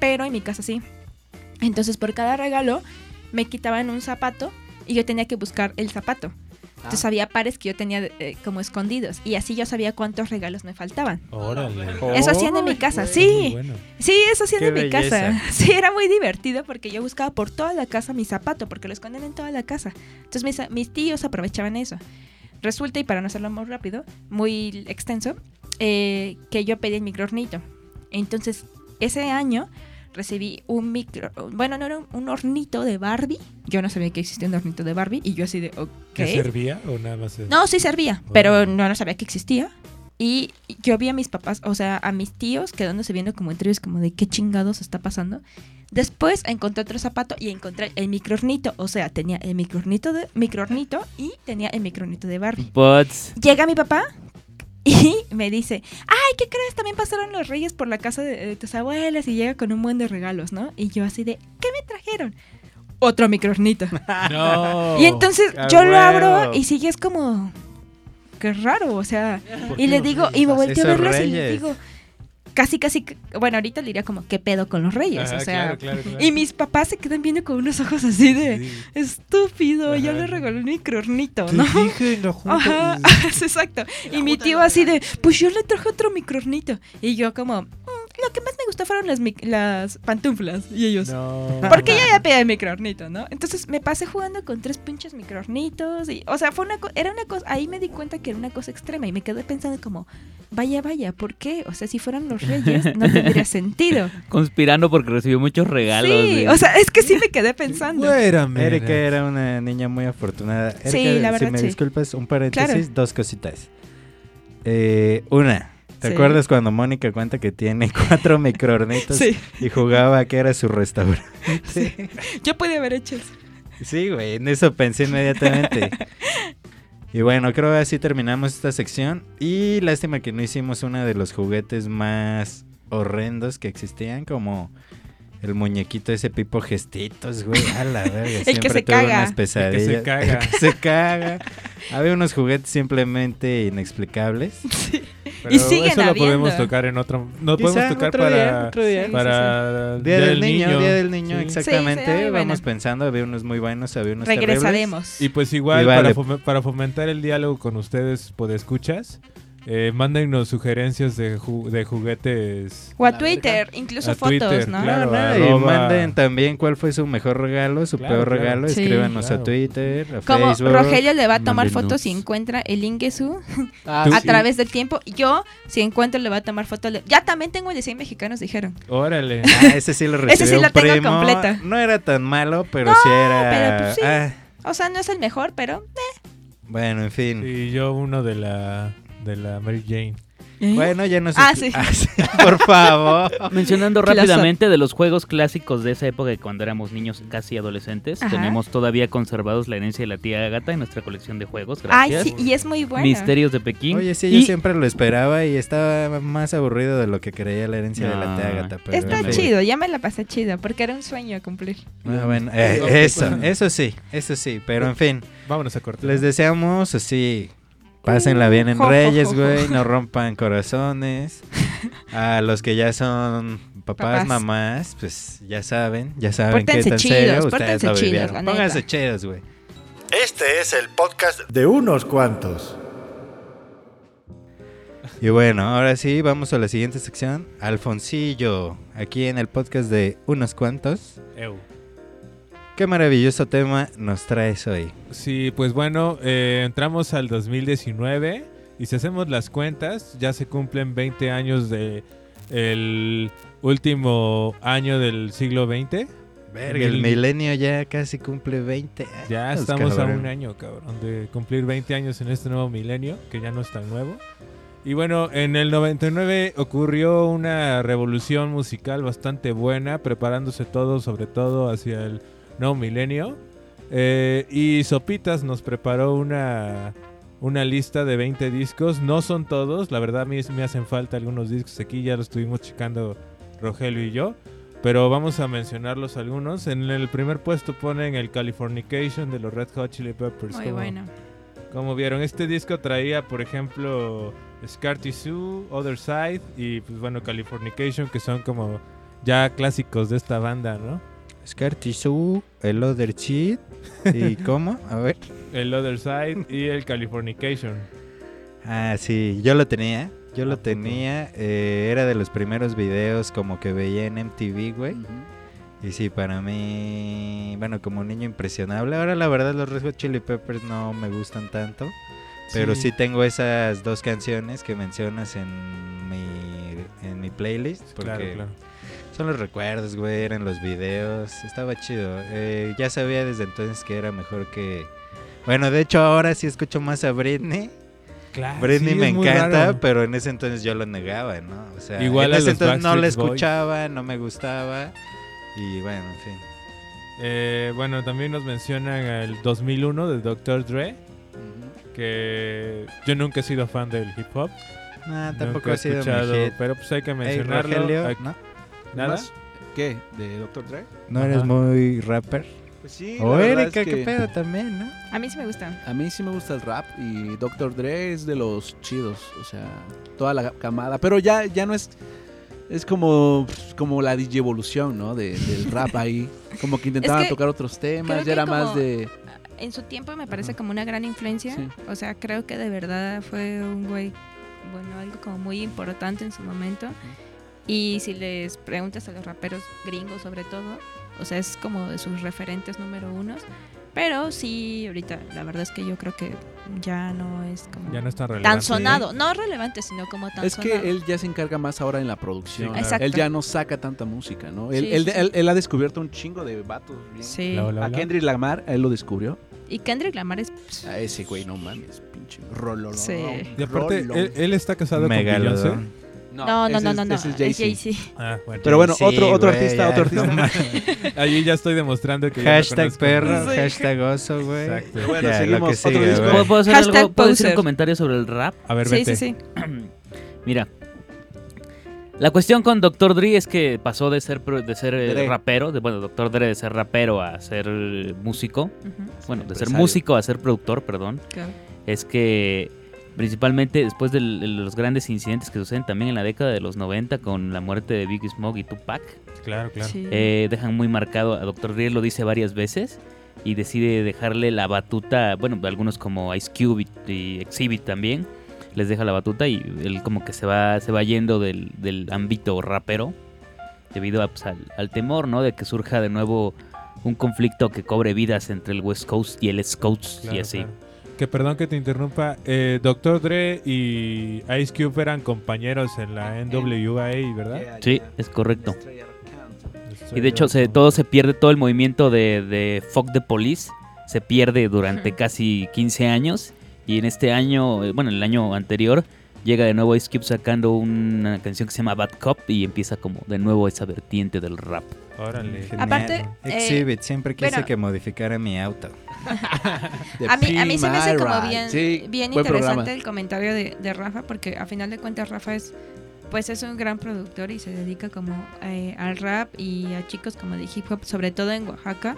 pero en mi casa sí. Entonces por cada regalo me quitaban un zapato y yo tenía que buscar el zapato entonces Ah. había pares que yo tenía eh, como escondidos y así yo sabía cuántos regalos me faltaban Órale. Eso hacían en mi casa, sí. bueno. Sí, eso hacían Qué en mi belleza. casa. Sí, era muy divertido porque yo buscaba por toda la casa mi zapato, porque lo esconden en toda la casa. Entonces mis, mis tíos aprovechaban eso. Resulta, y para no hacerlo muy rápido, muy extenso, eh, que yo pedí el microornito. Entonces, ese año recibí un micro... Bueno, no era un, un hornito de Barbie. Yo no sabía que existía un hornito de Barbie y yo así de, ok. ¿Qué servía o nada más? es- No, sí servía, pero no, no sabía que existía. Y yo vi a mis papás, o sea, a mis tíos quedándose viendo como entre ellos, como de qué chingados está pasando. Después encontré otro zapato y encontré el microornito. O sea, tenía el microornito de microornito y tenía el microornito de Barbie. Bots. Llega mi papá y me dice, ay, ¿qué crees? También pasaron los reyes por la casa de, de tus abuelas y llega con un buen de regalos, ¿no? Y yo así de, ¿qué me trajeron? Otro microornito. No. Y entonces yo lo abro y sigue es como qué raro, o sea, ¿Por y le digo y me volteo a verlos y le digo casi casi bueno, ahorita le diría como qué pedo con los reyes, Ajá, o sea, claro, claro, claro. y mis papás se quedan viendo con unos ojos así de Sí. estúpido, yo le regalé un microornito, Te ¿no? dije en la junta. Ajá, exacto. Y mi tío así de, pues yo le traje otro microornito. Y yo como, "Mm, lo que más me gustó fueron las, mic- las pantuflas. Y ellos, No. porque ya había pedido el microornito, ¿no? Entonces me pasé jugando con tres pinches microornitos. Y, o sea, fue una era una cosa, ahí me di cuenta que era una cosa extrema. Y me quedé pensando como, vaya, vaya, ¿por qué? O sea, si fueran los reyes, no tendría sentido. Conspirando porque recibió muchos regalos. sí, o sea, es que sí me quedé pensando. Espérame. Erika era una niña muy afortunada. Erika, Sí, la verdad, si me sí. disculpas, un paréntesis, Claro. dos cositas. Eh, una, ¿te Sí. acuerdas cuando Mónica cuenta que tiene cuatro microornitos Sí, y jugaba que era su restaurante? yo podía haber hecho eso. Sí, güey, en eso pensé inmediatamente. Y bueno, creo que así terminamos esta sección. Y lástima que no hicimos uno de los juguetes más horrendos que existían, como el muñequito ese Pipo Gestitos, güey. A la verga. que siempre se tuve caga. unas pesadillas. El que se caga. El que se caga. Había unos juguetes simplemente inexplicables. Pero Y siguen eso lo podemos habiendo. tocar en otro. No podemos tocar otro para. día, otro día. Sí, para el Día del niño, Día del niño, Sí. exactamente. Sí, sí, Vamos bueno. pensando, había unos muy buenos, había unos terribles. Regresaremos. Y pues igual, Y vale. para, fome- para fomentar el diálogo con ustedes, escuchas eh, mándennos sugerencias de, ju- de juguetes. O a Twitter, incluso A fotos, Twitter, ¿no? claro. Y manden también cuál fue su mejor regalo, su Claro, peor claro. regalo. Sí. Escríbanos Claro. a Twitter, a Como Facebook. Rogelio le va a tomar fotos si encuentra el Ingesu Ah, a sí. través del tiempo. Yo, si encuentro, le va a tomar fotos. le- Ya también tengo el de 100 mexicanos, dijeron. Órale. Ah, ese sí lo recibió Ese sí lo tengo primo. completa. No era tan malo, pero No, sí era... pero pues sí. ah, O sea, no es el mejor, pero... bueno, en fin. Y yo uno de la de la Mary Jane. Bueno, ya no sé. Ah, sí. Por favor. Mencionando rápidamente de los juegos clásicos de esa época de cuando éramos niños casi adolescentes, Ajá. tenemos todavía conservados la herencia de la tía Agatha en nuestra colección de juegos. Ay, sí, y es muy bueno. Misterios de Pekín. Oye, sí, Y yo siempre lo esperaba y estaba más aburrido de lo que creía la herencia de la tía Agatha. pero Está chido, ya me la pasé chido, porque era un sueño a cumplir. Ah, bueno, eh, eso, eso sí, eso sí. Pero en fin, Vámonos a cortar. les deseamos así. Pásenla bien en Reyes, güey. No rompan corazones. A los que ya son papás, Papás. mamás, pues ya saben, ya saben qué Pórtense tan chidos, serio ustedes lo vivieron. Pónganse chidos, güey. Este es el podcast De unos cuantos. Y bueno, ahora sí, vamos a la siguiente sección. Alfonsillo, aquí en el podcast de unos cuantos. Eu. Qué maravilloso tema nos traes hoy. Sí, pues bueno, eh, entramos al 2019 y si hacemos las cuentas, ya se cumplen 20 años de el último año del siglo XX. Verga, el Mil- milenio ya casi cumple 20 años. Ya estamos a un año, cabrón, de cumplir 20 años en este nuevo milenio, que ya no es tan nuevo. Y bueno, en el 99 ocurrió una revolución musical bastante buena, preparándose todo, sobre todo hacia el nuevo milenio. Eh, y Sopitas nos preparó una, una lista de 20 discos. No son todos, la verdad a mí me hacen falta algunos discos aquí, ya los estuvimos checando Rogelio y yo. Pero vamos a mencionarlos algunos. En el primer puesto ponen el Californication de los Red Hot Chili Peppers. Muy como, bueno. como vieron, este disco traía, por ejemplo, Scar Tissue, Other Side y, pues bueno, Californication, que son como ya clásicos de esta banda, ¿no? Scar Tissue, el Other Cheat. ¿Y cómo? A ver. El Other Side y el Californication. Ah, sí, yo lo tenía. Yo ¿A lo tenía. eh, era de los primeros videos como que veía en MTV, güey. Y sí, para mí, bueno, como un niño impresionable. Ahora la verdad los Red Hot Chili Peppers no me gustan tanto. Pero sí. tengo esas dos canciones que mencionas en mi, en mi playlist. Porque Claro, claro. Son los recuerdos, güey, eran los videos. Estaba chido. Eh, ya sabía desde entonces que era mejor que... Bueno, de hecho ahora sí escucho más a Britney. Claro, Britney sí, me encanta, pero en ese entonces yo lo negaba, ¿no? O sea, Igual en ese entonces no la Backstreet Boys. escuchaba, no me gustaba. Y bueno, en fin. Eh, bueno, también nos mencionan el 2001 de Dr. Dre, Ujú. que yo nunca he sido fan del hip hop. Nunca tampoco he ha sido escuchado, pero pues hay que Ey, mencionarlo. Rogelio, Hay- ¿no? ¿Nada? ¿Más? ¿Qué? ¿De Dr. Dre? ¿No Ajá. eres muy rapper? Pues sí. O Erika, es qué pedo también, ¿no? A mí sí me gusta. A mí sí me gusta el rap y Dr. Dre es de los chidos, o sea, toda la camada, pero ya, ya no es es como, como la DJ evolución, ¿no? De- del rap ahí, como que intentaban que tocar otros temas, ya era como- más de En su tiempo me parece como una gran influencia. Sí. O sea, creo que de verdad fue un güey, bueno, algo como muy importante en su momento. Y si les preguntas a los raperos gringos sobre todo, o sea, es como de sus referentes número unos. Pero sí, ahorita la verdad es que yo creo que ya no es como Ya no es tan relevante. tan sonado. No relevante, sino como tan Es sonado. que él ya se encarga más ahora en la producción. Sí, claro. Exacto. Él ya no saca tanta música, ¿no? Él, Sí, él, sí, él- él ha descubierto un chingo de vatos. bien. Sí. Hola, hola, A. Kendrick Lamar, él lo descubrió. Y Kendrick Lamar es... A ese güey, no mames, pinche rollo. Sí. Y aparte, él, él está casado con Megalodón. Beyoncé. No, no, no, es- no, no. ese Es es Jay-Z. Jay-Z. Ah, bueno. Pero bueno, Sí, otro, otro güey, artista, ya, otro no artista. Allí ya estoy demostrando que lo Hashtag perro, Sí. hashtag oso, güey. Exacto. Pero bueno, Ya, lo seguimos. que Otro sigue, disco. güey. ¿Puedo, puedo hacer Hashtag algo? ¿Puedo decir un comentario sobre el rap? A ver, Sí, vete. sí, sí. Mira, la cuestión con Dr. Dre es que pasó de ser, de ser eh, Dre. rapero, de, bueno, Dr. Dre de ser rapero a ser eh, músico, bueno, de ser músico a ser productor, perdón, claro. es que principalmente después de los grandes incidentes que suceden también en la década de los 90 con la muerte de Biggie Smog y Tupac, Claro, claro. Sí. eh, dejan muy marcado, a Dr. Dre lo dice varias veces y decide dejarle la batuta, bueno, algunos como Ice Cube y, Exhibit también, les deja la batuta y él como que se va, se va yendo del, del ámbito rapero debido a, pues, al, al temor, ¿no? De que surja de nuevo un conflicto que cobre vidas entre el West Coast y el East Coast y así. claro. Que perdón que te interrumpa. Eh, Dr. Dre y Ice Cube eran compañeros en la NWA, ¿verdad? Sí, es correcto. Y de hecho se, todo se pierde, todo el movimiento de, de Fuck the Police se pierde durante casi 15 años. Y en este año, eh, bueno, el año anterior, llega de nuevo Ice Cube sacando una canción que se llama Bad Cop y empieza como de nuevo esa vertiente del rap. Órale. Genial. Aparte, eh, Exhibit, siempre quise bueno. que modificara mi auto. A mí, a mí se me hace como bien, Sí, bien buen interesante programa. el comentario de, de Rafa, porque a final de cuentas Rafa es, pues es un gran productor y se dedica como eh, al rap y a chicos como de hip hop, sobre todo en Oaxaca.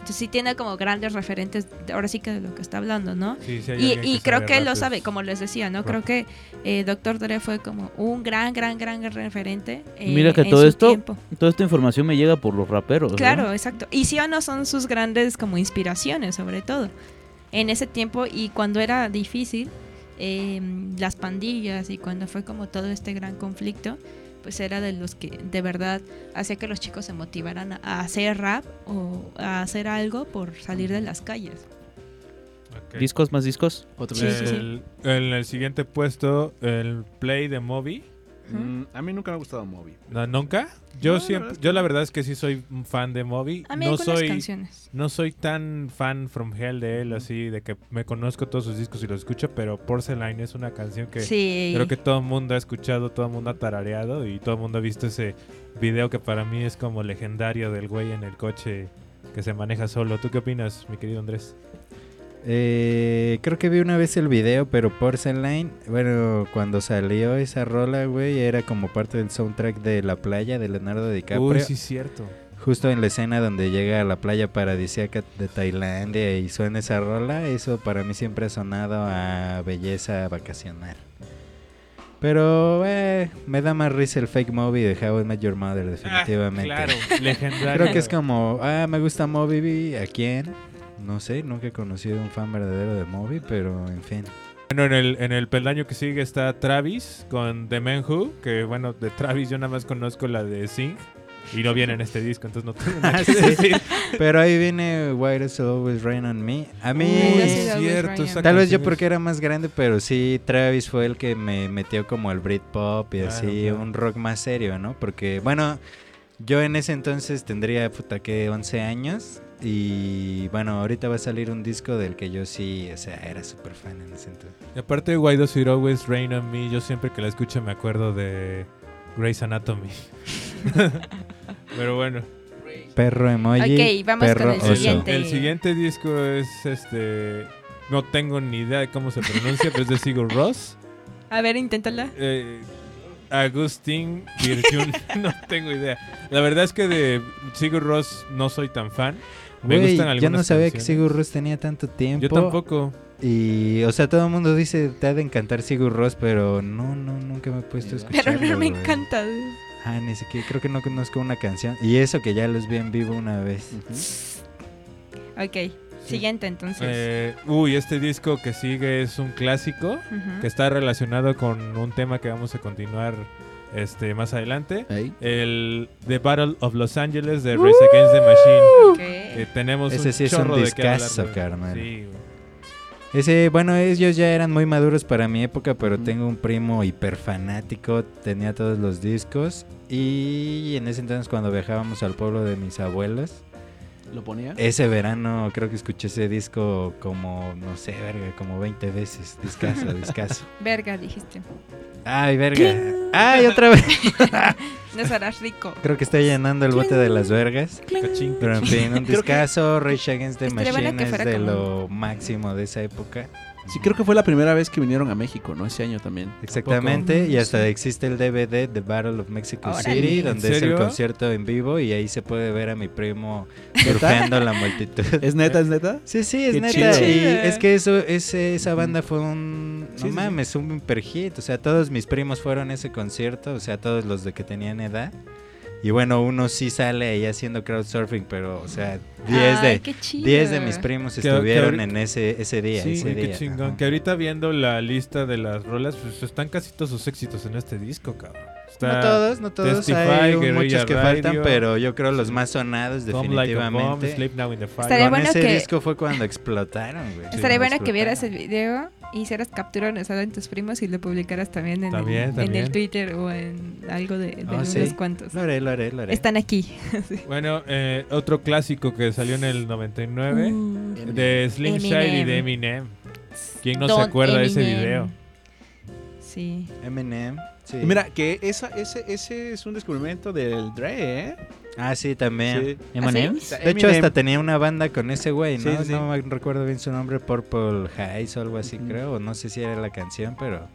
Entonces sí tiene como grandes referentes, ahora sí que de lo que está hablando, ¿no? Sí, sí hay Y, y que creo que él lo sabe, como les decía, ¿no? Creo que eh, Dr. Dre fue como un gran, gran, gran referente. eh, Mira que en todo su esto- tiempo. Toda esta información me llega por los raperos. ¿no? Claro, exacto. Y sí o no son sus grandes como inspiraciones, sobre todo. En ese tiempo y cuando era difícil, eh, las pandillas y cuando fue como todo este gran conflicto, pues era de los que de verdad hacía que los chicos se motivaran a, hacer rap o a hacer algo por salir de las calles. ¿Discos más discos? Otro Sí, sí, sí. El- En el siguiente puesto, el Play de Moby. Mm, a mí nunca me ha gustado Moby. No, ¿Nunca? Yo No, siempre, verdad es que yo la verdad es que sí soy un fan de Moby. A mí no soy, canciones. no soy tan fan from hell de él, así de que me conozco todos sus discos y los escucho, pero Porcelain es una canción que Sí. creo que todo el mundo ha escuchado, todo el mundo ha tarareado y todo el mundo ha visto ese video que para mí es como legendario del güey en el coche que se maneja solo. ¿Tú qué opinas, mi querido Andrés? Eh, creo que vi una vez el video, pero Porcelain, bueno, cuando salió esa rola, güey, era como parte del soundtrack de La Playa de Leonardo DiCaprio. Uy, sí, cierto. Justo en la escena donde llega a la playa paradisíaca de Tailandia y suena esa rola, eso para mí siempre ha sonado a belleza vacacional. Pero eh, me da más risa el fake movie de How I Met Your Mother, definitivamente. Ah, claro, legendario. Creo que es como, ah, me gusta Moby, ¿a quién? No sé, nunca he conocido un fan verdadero de Moby, pero en fin. Bueno, en el, en el peldaño que sigue está Travis con The Man Who, que bueno, de Travis yo nada más conozco la de Sing y no viene en este disco, entonces no tengo nada que Sí. decir. Pero ahí viene Why Does It Always Rain on Me. A mí, Uy, cierto, tal vez yo porque era más grande, pero sí, Travis fue el que me metió como al Britpop y Claro, así, claro. un rock más serio, ¿no? Porque, bueno, yo en ese entonces tendría, puta, que 11 años. Y bueno, ahorita va a salir un disco del que yo sí, o sea, era súper fan en ese entonces. Y aparte de Why Does It Always Rain on Me, yo siempre que la escucho me acuerdo de Grey's Anatomy. Pero bueno, Perro emoji. Ok, vamos con el oso. siguiente. el siguiente disco es este... No tengo ni idea de cómo se pronuncia, pero es de Sigur Ross. A ver, inténtala. Eh, Agustín Virtun, no tengo idea. La verdad es que de Sigur Ross no soy tan fan. Me gustan yo algunas no sabía que. Sigur Rós tenía tanto tiempo. Yo tampoco. Y, o sea, todo el mundo dice, te ha de encantar Sigur Rós, pero no, no, nunca me he puesto a Pero escucharlo. Pero no me encanta. Ah, ni siquiera, creo que no conozco una canción. Y eso que ya los vi en vivo una vez. Ok, siguiente entonces. Eh, uy, este disco que sigue es un clásico que está relacionado con un tema que vamos a continuar este más adelante. Ahí. El The Battle of Los Angeles de Race Against the Machine. Ok. Que tenemos Ese un sí es un chorro de discazo, carnal. Sí. Ese, bueno, ellos ya eran muy maduros para mi época, pero tengo un primo hiper fanático, tenía todos los discos. Y en ese entonces cuando viajábamos al pueblo de mis abuelos, ¿Lo ponía? ese verano creo que escuché ese disco como, no sé, verga, como 20 veces. Discazo, discazo. Verga, dijiste. Ay, verga. Ay, otra vez. No serás rico. Creo que estoy llenando el bote de las vergas. Cachín, Pero en fin, un discazo, Rage Against the Machine es de como- lo máximo de esa época. Sí, creo que fue la primera vez que vinieron a México, ¿no? Ese año también. Exactamente, y hasta Sí. existe el DVD The Battle of Mexico. City, ¿En donde es el concierto en vivo y ahí se puede ver a mi primo surfeando la multitud. ¿Es neta, es neta? Sí, sí, es Qué neta. chido. Y es que eso, ese, esa banda fue un. Sí, no sí, mames, un super hit. O sea, todos mis primos fueron a ese concierto. O sea, todos los de que tenían edad. Y bueno, uno sí sale ahí haciendo crowdsurfing, pero, o sea, 10 Ay, de. 10 de mis primos Que- estuvieron que en ese, ese día. Sí, ese qué día. chingón. Que ahorita viendo la lista de las rolas, pues están casi todos sus éxitos en este disco, cabrón. Está No todos, no todos. Testify, Hay Guerrilla muchos que faltan, Radio, pero yo creo los más sonados Come Like Bomb, definitivamente. Sleep Now in the Fire. Estaría Con bueno ese que- disco fue cuando explotaron, güey. Estaría Cuando bueno que vieras el video, hicieras captura usada en tus primos y lo publicaras también en, También, el, en también. el Twitter o en algo de, de Oh, unos sí. cuantos. Lo haré, lo haré, lo haré. Están aquí. Bueno, eh, otro clásico que salió en el 99 Uh, de Slim Shady y de Eminem. Eminem. ¿Quién no se Don acuerda de ese Eminem. video? Sí. Eminem. Sí. Y mira, que esa, ese, ese es un descubrimiento del Dre, ¿eh? Ah, sí, también. Sea, De hecho, hasta tenía una banda con ese güey, ¿no? No recuerdo bien su nombre, Purple Haze o algo así, Ujú. creo. No sé si era la canción, pero.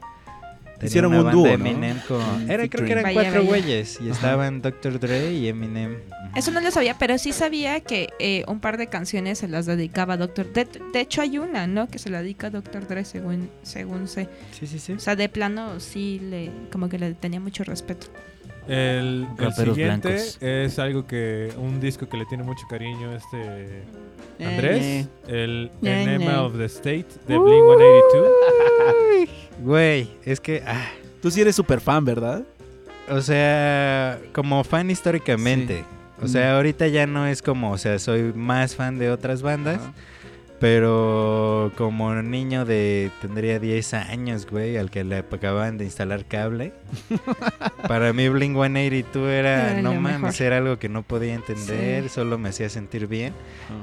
Tenía Hicieron una un banda dúo, de ¿no? Eminem con- Era, creo que eran Vaya, cuatro vaya. güeyes. Y Ajá. estaban Dr. Dre y Eminem. Eso no lo sabía, pero sí sabía que eh, un par de canciones se las dedicaba a Doctor. De, de hecho, hay una, ¿no? Que se la dedica a Doctor Dre, según, según sé. Sí, sí, sí. O sea, de plano, sí, le, como que le tenía mucho respeto. El, el siguiente blancos. es algo que un disco que le tiene mucho cariño a este Andrés, el Enema of the State de Blink 182. Güey, es que. ah, Tú sí eres súper fan, ¿verdad? o sea, como fan históricamente. O sea, ahorita ya no es como. O sea, soy más fan de otras bandas. Pero como niño de tendría 10 años, güey, al que le acababan de instalar cable. para mí Blink 182 era, Era no mames, mejor. era algo que no podía entender, Sí. solo me hacía sentir bien.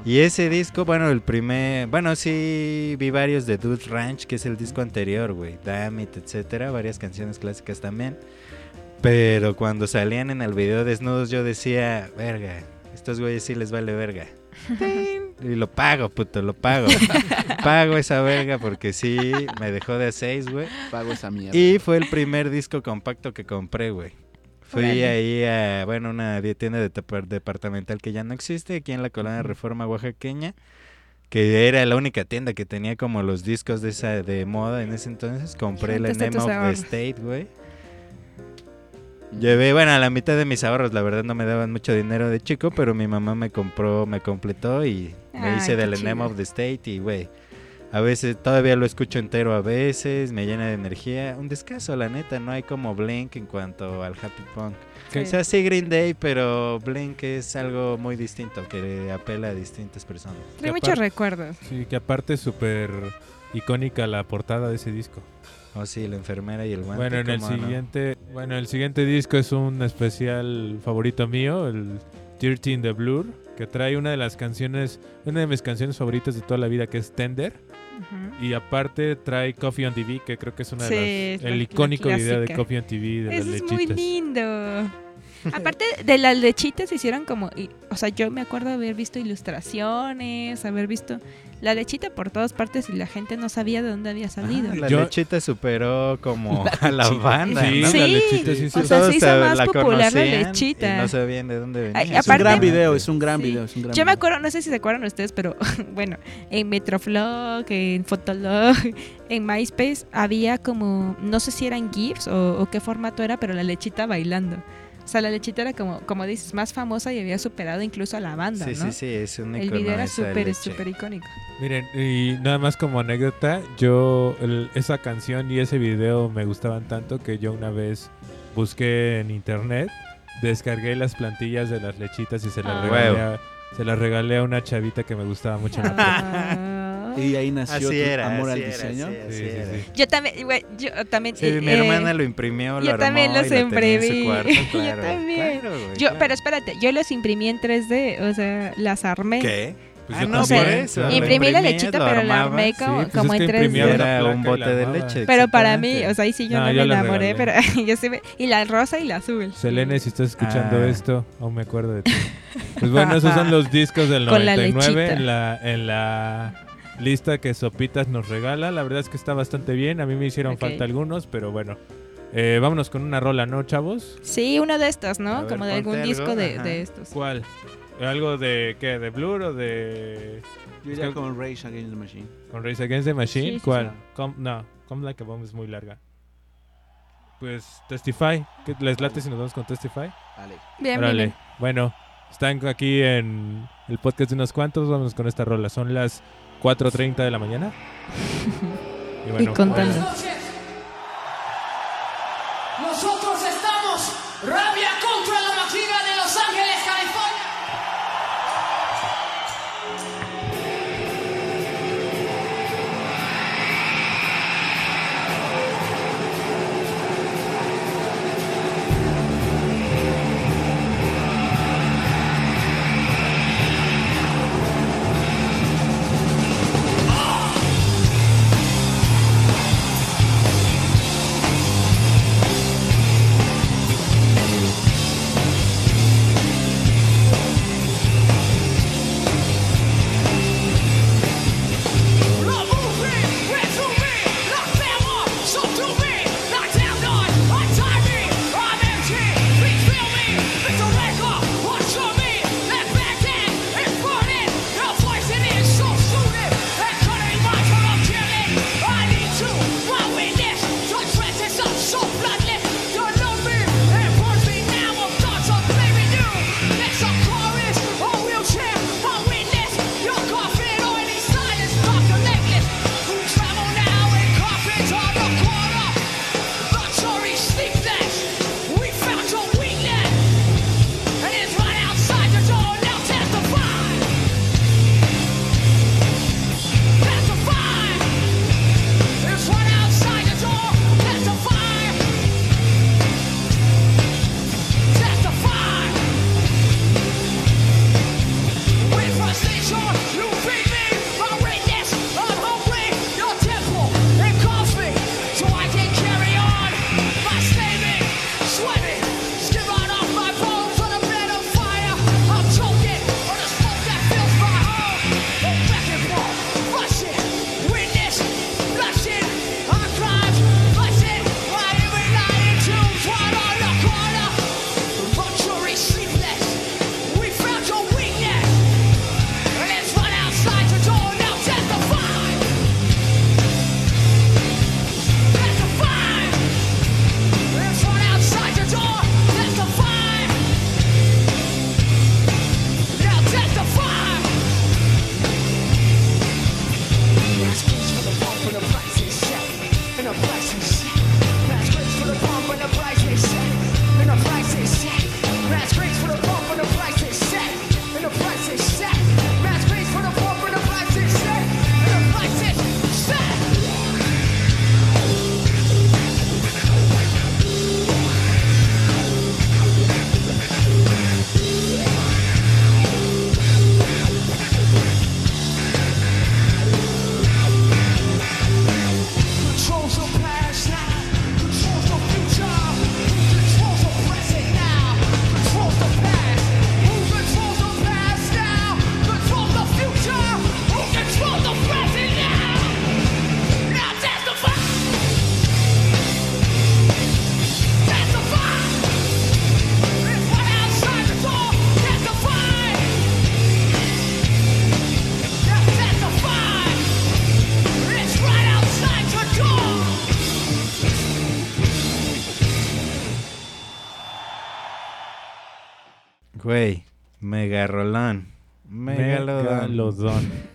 Y ese disco, bueno, el primer, bueno, sí vi varios de Dude Ranch, que es el disco anterior, güey, Damn It, etcétera, varias canciones clásicas también. Pero cuando salían en el video desnudos yo decía, verga, estos güeyes sí les vale verga. Y lo pago, puto, lo pago. pago esa verga porque sí, me dejó de a seis, güey. Pago esa mierda. Y fue el primer disco compacto que compré, güey. Fui ahí a, bueno, una tienda de departamental que ya no existe, aquí en la colonia Reforma Oaxaqueña, que era la única tienda que tenía como los discos de esa de moda en ese entonces. Compré Enema tus of the. State, güey. Llevé, bueno, a la mitad de mis ahorros, la verdad no me daban mucho dinero de chico, pero mi mamá me compró, me completó y me Ay, hice del chido. of the State y, güey, a veces todavía lo escucho entero a veces, me llena de energía. Un descanso, la neta, no hay como Blink en cuanto al Happy Punk. Sí. O sea, sí Green Day, pero Blink es algo muy distinto que apela a distintas personas. Trae muchos recuerdos. Sí, que aparte es súper icónica la portada de ese disco. Oh, sí, la enfermera y el guante. Bueno, en el siguiente, bueno, el siguiente disco es un especial favorito mío, el 13 The Blur, que trae una de las canciones, una de mis canciones favoritas de toda la vida que es Tender, y aparte trae Coffee on TV, que creo que es una Sí, de las, la- el la icónico video de. Coffee on TV de las Eso es muy lindo. Aparte de las lechitas hicieron como, y- o sea, yo me acuerdo haber visto ilustraciones, haber visto la lechita por todas partes y la gente no sabía de dónde había salido. Ah, la Yo- lechita superó como a la banda, Sí, ¿no? Sí, la lechita sí, o sí. sea, Todos se hizo se más la popular la lechita. Y no sabían de dónde venía. Ay, Es un gran video, es un gran Sí. video, es un gran Yo me acuerdo, no sé si se acuerdan ustedes, pero bueno, en Metroflog, en Fotolog, en MySpace había como, no sé si eran GIFs o, o qué formato era, pero la lechita bailando. O sea, la lechita era como, como dices, más famosa y había superado incluso a la banda, Sí, ¿no? sí, sí, es un El video era súper, súper icónico. Miren, y nada más como anécdota, yo el- esa canción y ese video me gustaban tanto que yo una vez busqué en internet, descargué las plantillas de las lechitas y se las Ah. regalé a, se las regalé a una chavita que me gustaba mucho en la prepa. Ah. Y ahí nació Así tu era, amor así al era, diseño. sí, Sí, así sí, era. sí. Yo también, güey, yo también. Sí, eh, mi eh, hermana lo imprimió, lo yo armó también los y lo imprimí. Yo claro, también. claro, güey, Yo, claro. pero espérate, yo los imprimí en 3D, o sea, las armé. ¿Qué? Pues Ah, yo no, O sea, por eso. lo Imprimí la lechita, lo pero la armé como, Sí, pues como es en que 3D. imprimías la Era un bote la de leche. Pero para mí, o sea, ahí sí yo No, no, yo me la enamoré, pero yo sí me- Y la rosa y la azul. Selene, si estás escuchando Ah. esto, aún me acuerdo de ti. Pues bueno, esos son los discos del Con la 99 lechita. en la, en la lista que Sopitas nos regala. La verdad es que está bastante bien. A mí me hicieron Ok. falta algunos, pero bueno. Eh, vámonos con una rola, ¿no, chavos? Sí, uno de estos, A ¿no? ver, Como de algún algo, disco de, de estos. ¿Cuál? ¿Algo de qué? ¿De Blur o de Yo iría con Rage Against the Machine. con Race Against the Machine? Sí, sí, ¿Cuál? sí. Come- no, Come Like a Bomb es muy larga. pues Testify. ¿Qué les late si nos vamos con Testify? Vale. Bien, Órale. bien. Bueno, están aquí en el podcast de unos cuantos. Vamos con esta rola. Son las 4.30 de la mañana. Y, bueno, Y contando. pues,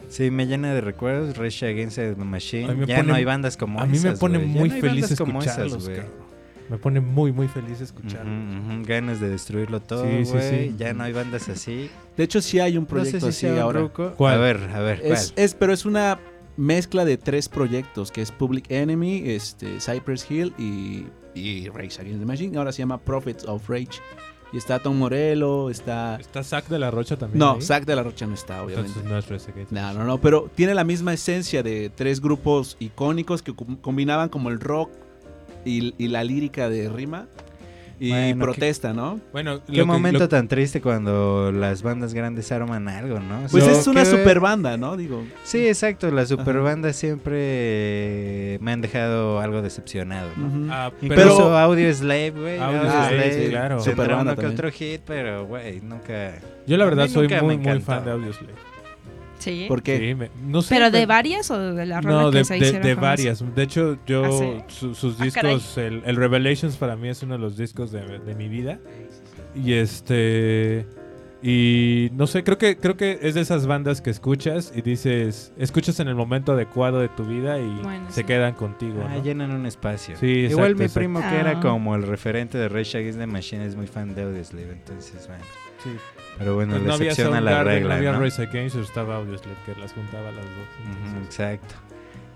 Sí, me llena de recuerdos. Rage Against the Machine. Ya pone- no hay bandas como A mí me esas, pone. Ya muy no feliz escucharlos, esas, güey. Me pone muy, muy feliz escucharlos. Ujú, Ganas de destruirlo todo, Sí, sí, sí. Ya no hay bandas así. De hecho, sí hay un No sé proyecto si así ahora. ¿Cuál? A ver, a ver, ¿cuál? Es, es- pero es una mezcla de tres proyectos, que es Public Enemy, este, Cypress Hill y, y Rage Against the Machine. Ahora se llama Prophets of Rage. Y está Tom Morello, está... ¿Está Zack de la Rocha también? No? Zack de la Rocha no está, obviamente. Entonces no es No, no, no, pero tiene la misma esencia de tres grupos icónicos que com- combinaban como el rock y, y la lírica de rima y Bueno, protesta, ¿no? Bueno, Qué que- momento lo- tan triste cuando las bandas grandes arman algo, ¿no? Pues Sí, es una que- super banda, ¿no? Digo, Sí, exacto. Las Ajá. superbandas siempre me han dejado algo decepcionado, ¿no? ujú. Ah, Incluso Pero- Audio Slave, güey. Audio Audio Slave, Slave, sí, claro. tendrá Superbanda uno que otro hit, pero, güey, nunca... yo la verdad soy muy, muy fan de Audioslave. Sí. ¿Por qué? Sí, me- no sé. ¿Pero de varias o de la rola No, que de, se de- hicieron de famosa? varias. De hecho, yo ¿Ah, sí? su- sus Ah, discos, el, el Revelations para mí es uno de los discos de, de mi vida. Y este y no sé, creo que creo que es de esas bandas que escuchas y dices, escuchas en el momento adecuado de tu vida y Bueno, se sí. quedan contigo. Ah, ¿no? llenan un espacio. Sí, Igual mi exacto. primo, que era Ah. como el referente de Rage Against the Machine, es muy fan de Audioslave, entonces, bueno. Sí. Pero bueno, Pues la no había excepción a la regla, no había ¿no? Rise Against, estaba Audioslave que las juntaba las dos. Exacto.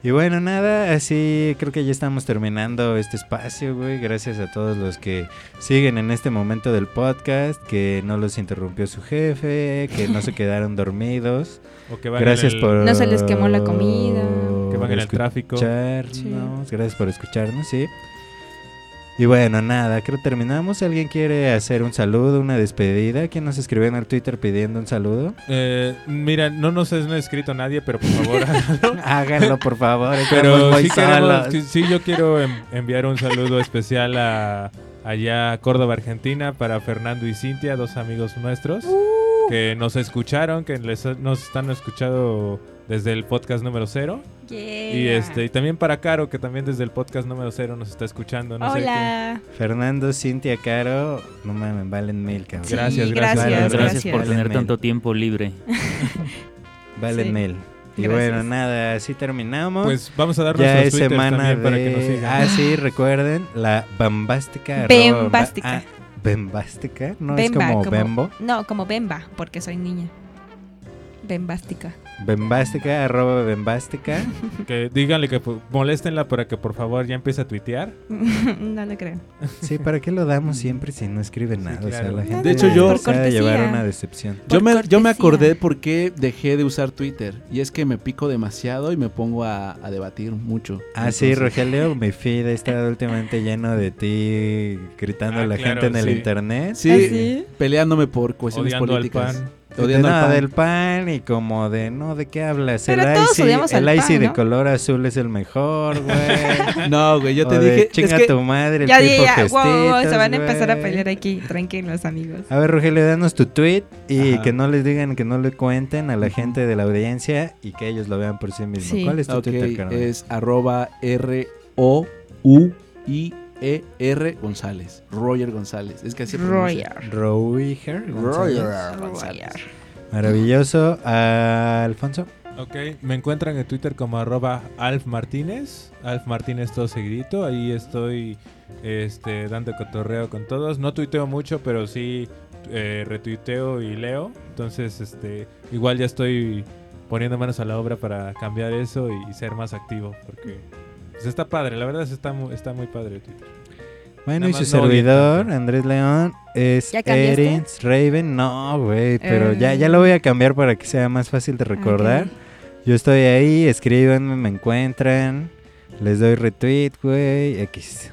Y bueno, nada, así creo que ya estamos terminando este espacio, güey. Gracias a todos los que siguen en este momento del podcast, que no los interrumpió su jefe, que no se quedaron dormidos. O que van en Gracias el- por... No se les quemó la comida. Que van en el tráfico. Sí. Gracias por escucharnos, sí. Y bueno, nada, creo que terminamos. ¿Alguien quiere hacer un saludo, una despedida? ¿Quién nos escribió en el Twitter pidiendo un saludo? Eh, mira, no nos ha escrito nadie, pero por favor háganlo. Háganlo, por favor. Pero sí, queremos- solos. sí, sí, yo quiero enviar un saludo especial a allá a Córdoba, Argentina, para Fernando y Cintia, dos amigos nuestros, que nos escucharon, que les- nos están escuchando desde el podcast número cero. Y este y también para Caro, que también desde el podcast número cero nos está escuchando. No sé qué- Hola. Fernando, Cintia, Caro, no mames, valen mil, cabrón. Sí, Gracias, gracias, gracias. gracias. Gracias por tener tanto tiempo libre. Valen Sí. mil. Y Gracias. bueno, nada, así terminamos. Pues vamos a dar ya es semana también para que nos de... sigan. Ah, sí, recuerden, la Bambástica. Bembástica. arroba- ah, Bembástica, no Bemba, es como, como- Bembo. No, como Bemba, porque soy niña. Bembástica. Bembástica, arroba Bembástica. Que díganle que pues, moléstenla para que por favor ya empiece a tuitear. no lo creo. Sí, ¿para qué lo damos siempre si no escribe nada? O sea, claro. la De gente hecho, yo- de Por llevar una decepción. Yo me, yo me acordé por qué dejé de usar Twitter. Y es que me pico demasiado y me pongo a, a debatir mucho. Ah, sí, Rogelio, mi feed ha estado últimamente lleno de ti gritando Ah, a la claro, gente en el sí. internet. Sí, ¿Ah, sí? peleándome por cuestiones Odiando al políticas. pan. De Odiando nada pan. del pan y como de, no, ¿de qué hablas? Pero el todos IC, odiamos el IC pan, de ¿no? color azul es el mejor, güey. No, güey, yo te O de, dije. Chinga es que, tu madre, el Ya, ya, ya. Wow, wow, se van a empezar a pelear aquí. Tranquilos, amigos. A ver, Rogelio, danos tu tweet y Ajá. que no les digan, que no le cuenten a la gente de la audiencia y que ellos lo vean por sí mismos. Sí. ¿Cuál es tu ok, Twitter, es arroba R-O-U-I-E-R González. Roger González. Es que así. Roger González. Roger González. Maravilloso. Alfonso. Ok, me encuentran en Twitter como arroba Alf Martínez. Alf Martínez todo seguidito. Ahí estoy este, dando cotorreo con todos. No tuiteo mucho, pero sí eh, retuiteo y leo. Entonces, este, igual ya estoy poniendo manos a la obra para cambiar eso y, ser más activo. Porque pues, está padre, la verdad está muy, está muy padre Twitter. Bueno, Nada y su no servidor. Andrés León, es. Erins Raven. No, güey, pero ya, Eh. ya lo voy a cambiar para que sea más fácil de recordar. Yo estoy ahí, escríbanme, me encuentran, les doy retweet, güey, X.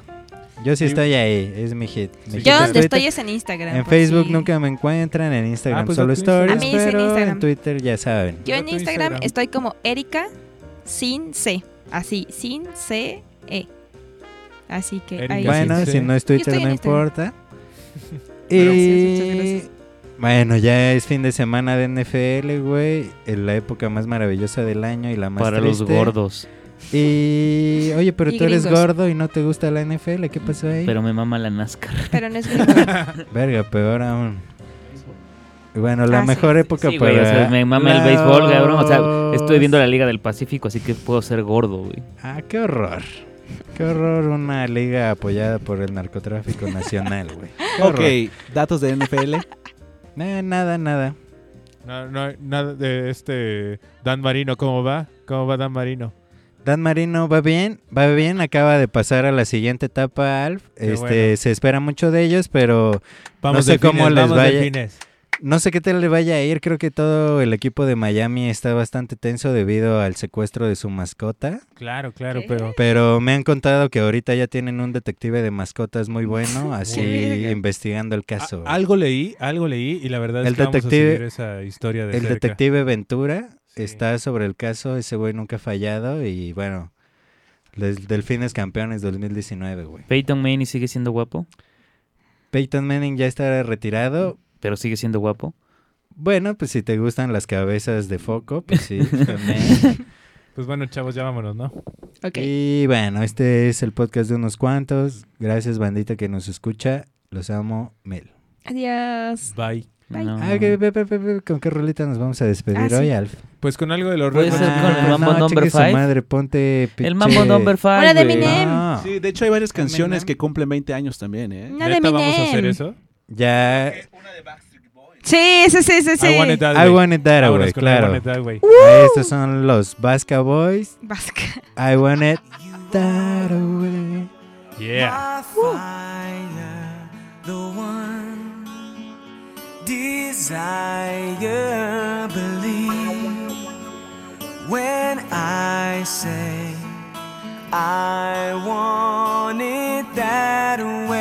Yo sí estoy ahí, es mi hit. Mi hit Yo donde Twitter. estoy es en Instagram. En Facebook nunca me encuentran, en Instagram Ah, pues solo stories, A mí es en pero en Instagram. Twitter ya saben. Yo en Instagram, Instagram. estoy como Erika sin C. Así, sin C, E. Así que Erika ahí Bueno, si no es Twitter no importa. Gracias, y muchas gracias. bueno, ya es fin de semana de NFL, güey, en la época más maravillosa del año y la más Para los gordos. Y oye, pero Y tú eres gordo y no te gusta la NFL, ¿qué pasó ahí? Pero me mama la NASCAR. Pero no es gringo. Verga, peor aún. Bueno, la Ah, sí. mejor época Sí, para güey, o sea, me mama el béisbol, cabrón. O sea, estoy viendo la Liga del Pacífico, así que puedo ser gordo, güey. Ah, qué horror. Qué horror una liga apoyada por el narcotráfico nacional, güey. Ok, datos de NFL. Eh, nada, nada. No, no, hay nada de este Dan Marino, ¿cómo va? ¿Cómo va Dan Marino? Dan Marino va bien, va bien, acaba de pasar a la siguiente etapa, Alf. Qué Este, bueno. se espera mucho de ellos, pero Vamos sé cómo les vamos vaya. No sé qué tal le vaya a ir. Creo que todo el equipo de Miami está bastante tenso debido al secuestro de su mascota. Claro, claro, ¿Qué? pero Pero me han contado que ahorita ya tienen un detective de mascotas muy bueno, así investigando el caso. a- algo leí, algo leí y la verdad es El que vamos a detective- seguir esa historia de el cerca. detective Ventura Sí. está sobre el caso, ese güey nunca ha fallado y bueno, Delfines campeones 2019, güey. Peyton Manning sigue siendo guapo, Peyton Manning ya está retirado. Pero sigue siendo guapo. bueno, pues si te gustan las cabezas de foco, pues sí, también. Pues bueno, chavos, ya vámonos, ¿no? Ok. Y bueno, este es el podcast de unos cuantos. Gracias, bandita que nos escucha. Los amo, Mel. Adiós. Bye. Bye. No. Ah, ¿qué- pe- pe- pe- pe- ¿Con qué rolita nos vamos a despedir Ah, sí. hoy, Alf? Pues con algo de los Red Hot con el Chili Mambo no, Number chingue su Five. madre, ponte El pinche- Mambo Number 5. Una de Eminem. No, Sí, de hecho hay varias canciones que cumplen 20 años también, ¿eh? Una de ¿Neta vamos a hacer eso? Ya... Sí, sí, sí, sí, sí. I want it that I way. want it that Vámonos way, con I claro. want it that way. Estos son los Vasca Boys. Vasca. I want it that way. Yeah. the one desire believe when I say I want it that way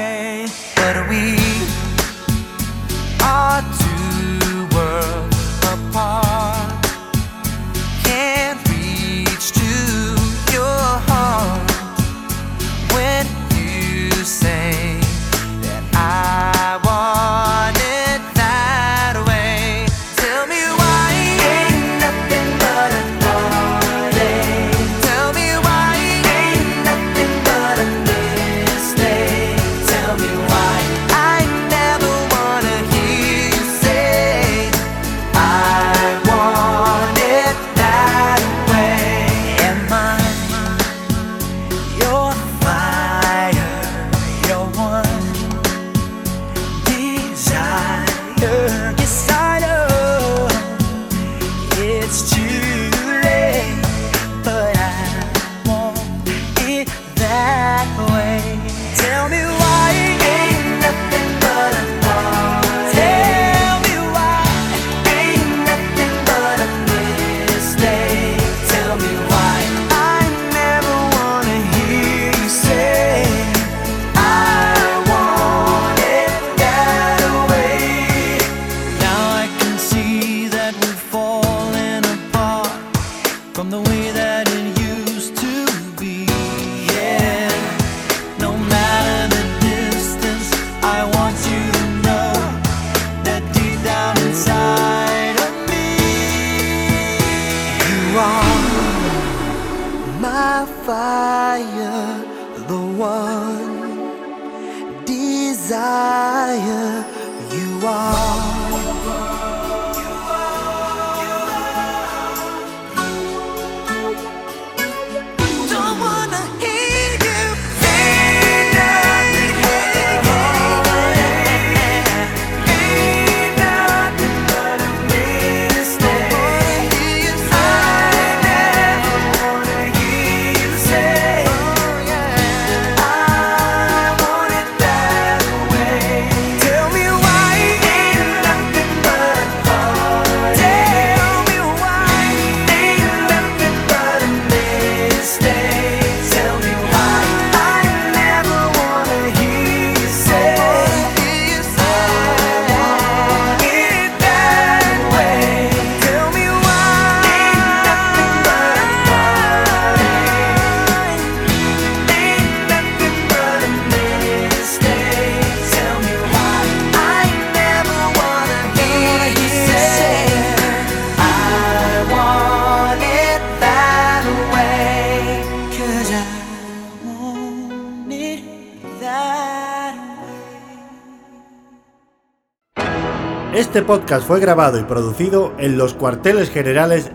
podcast fue grabado y producido en los cuarteles generales.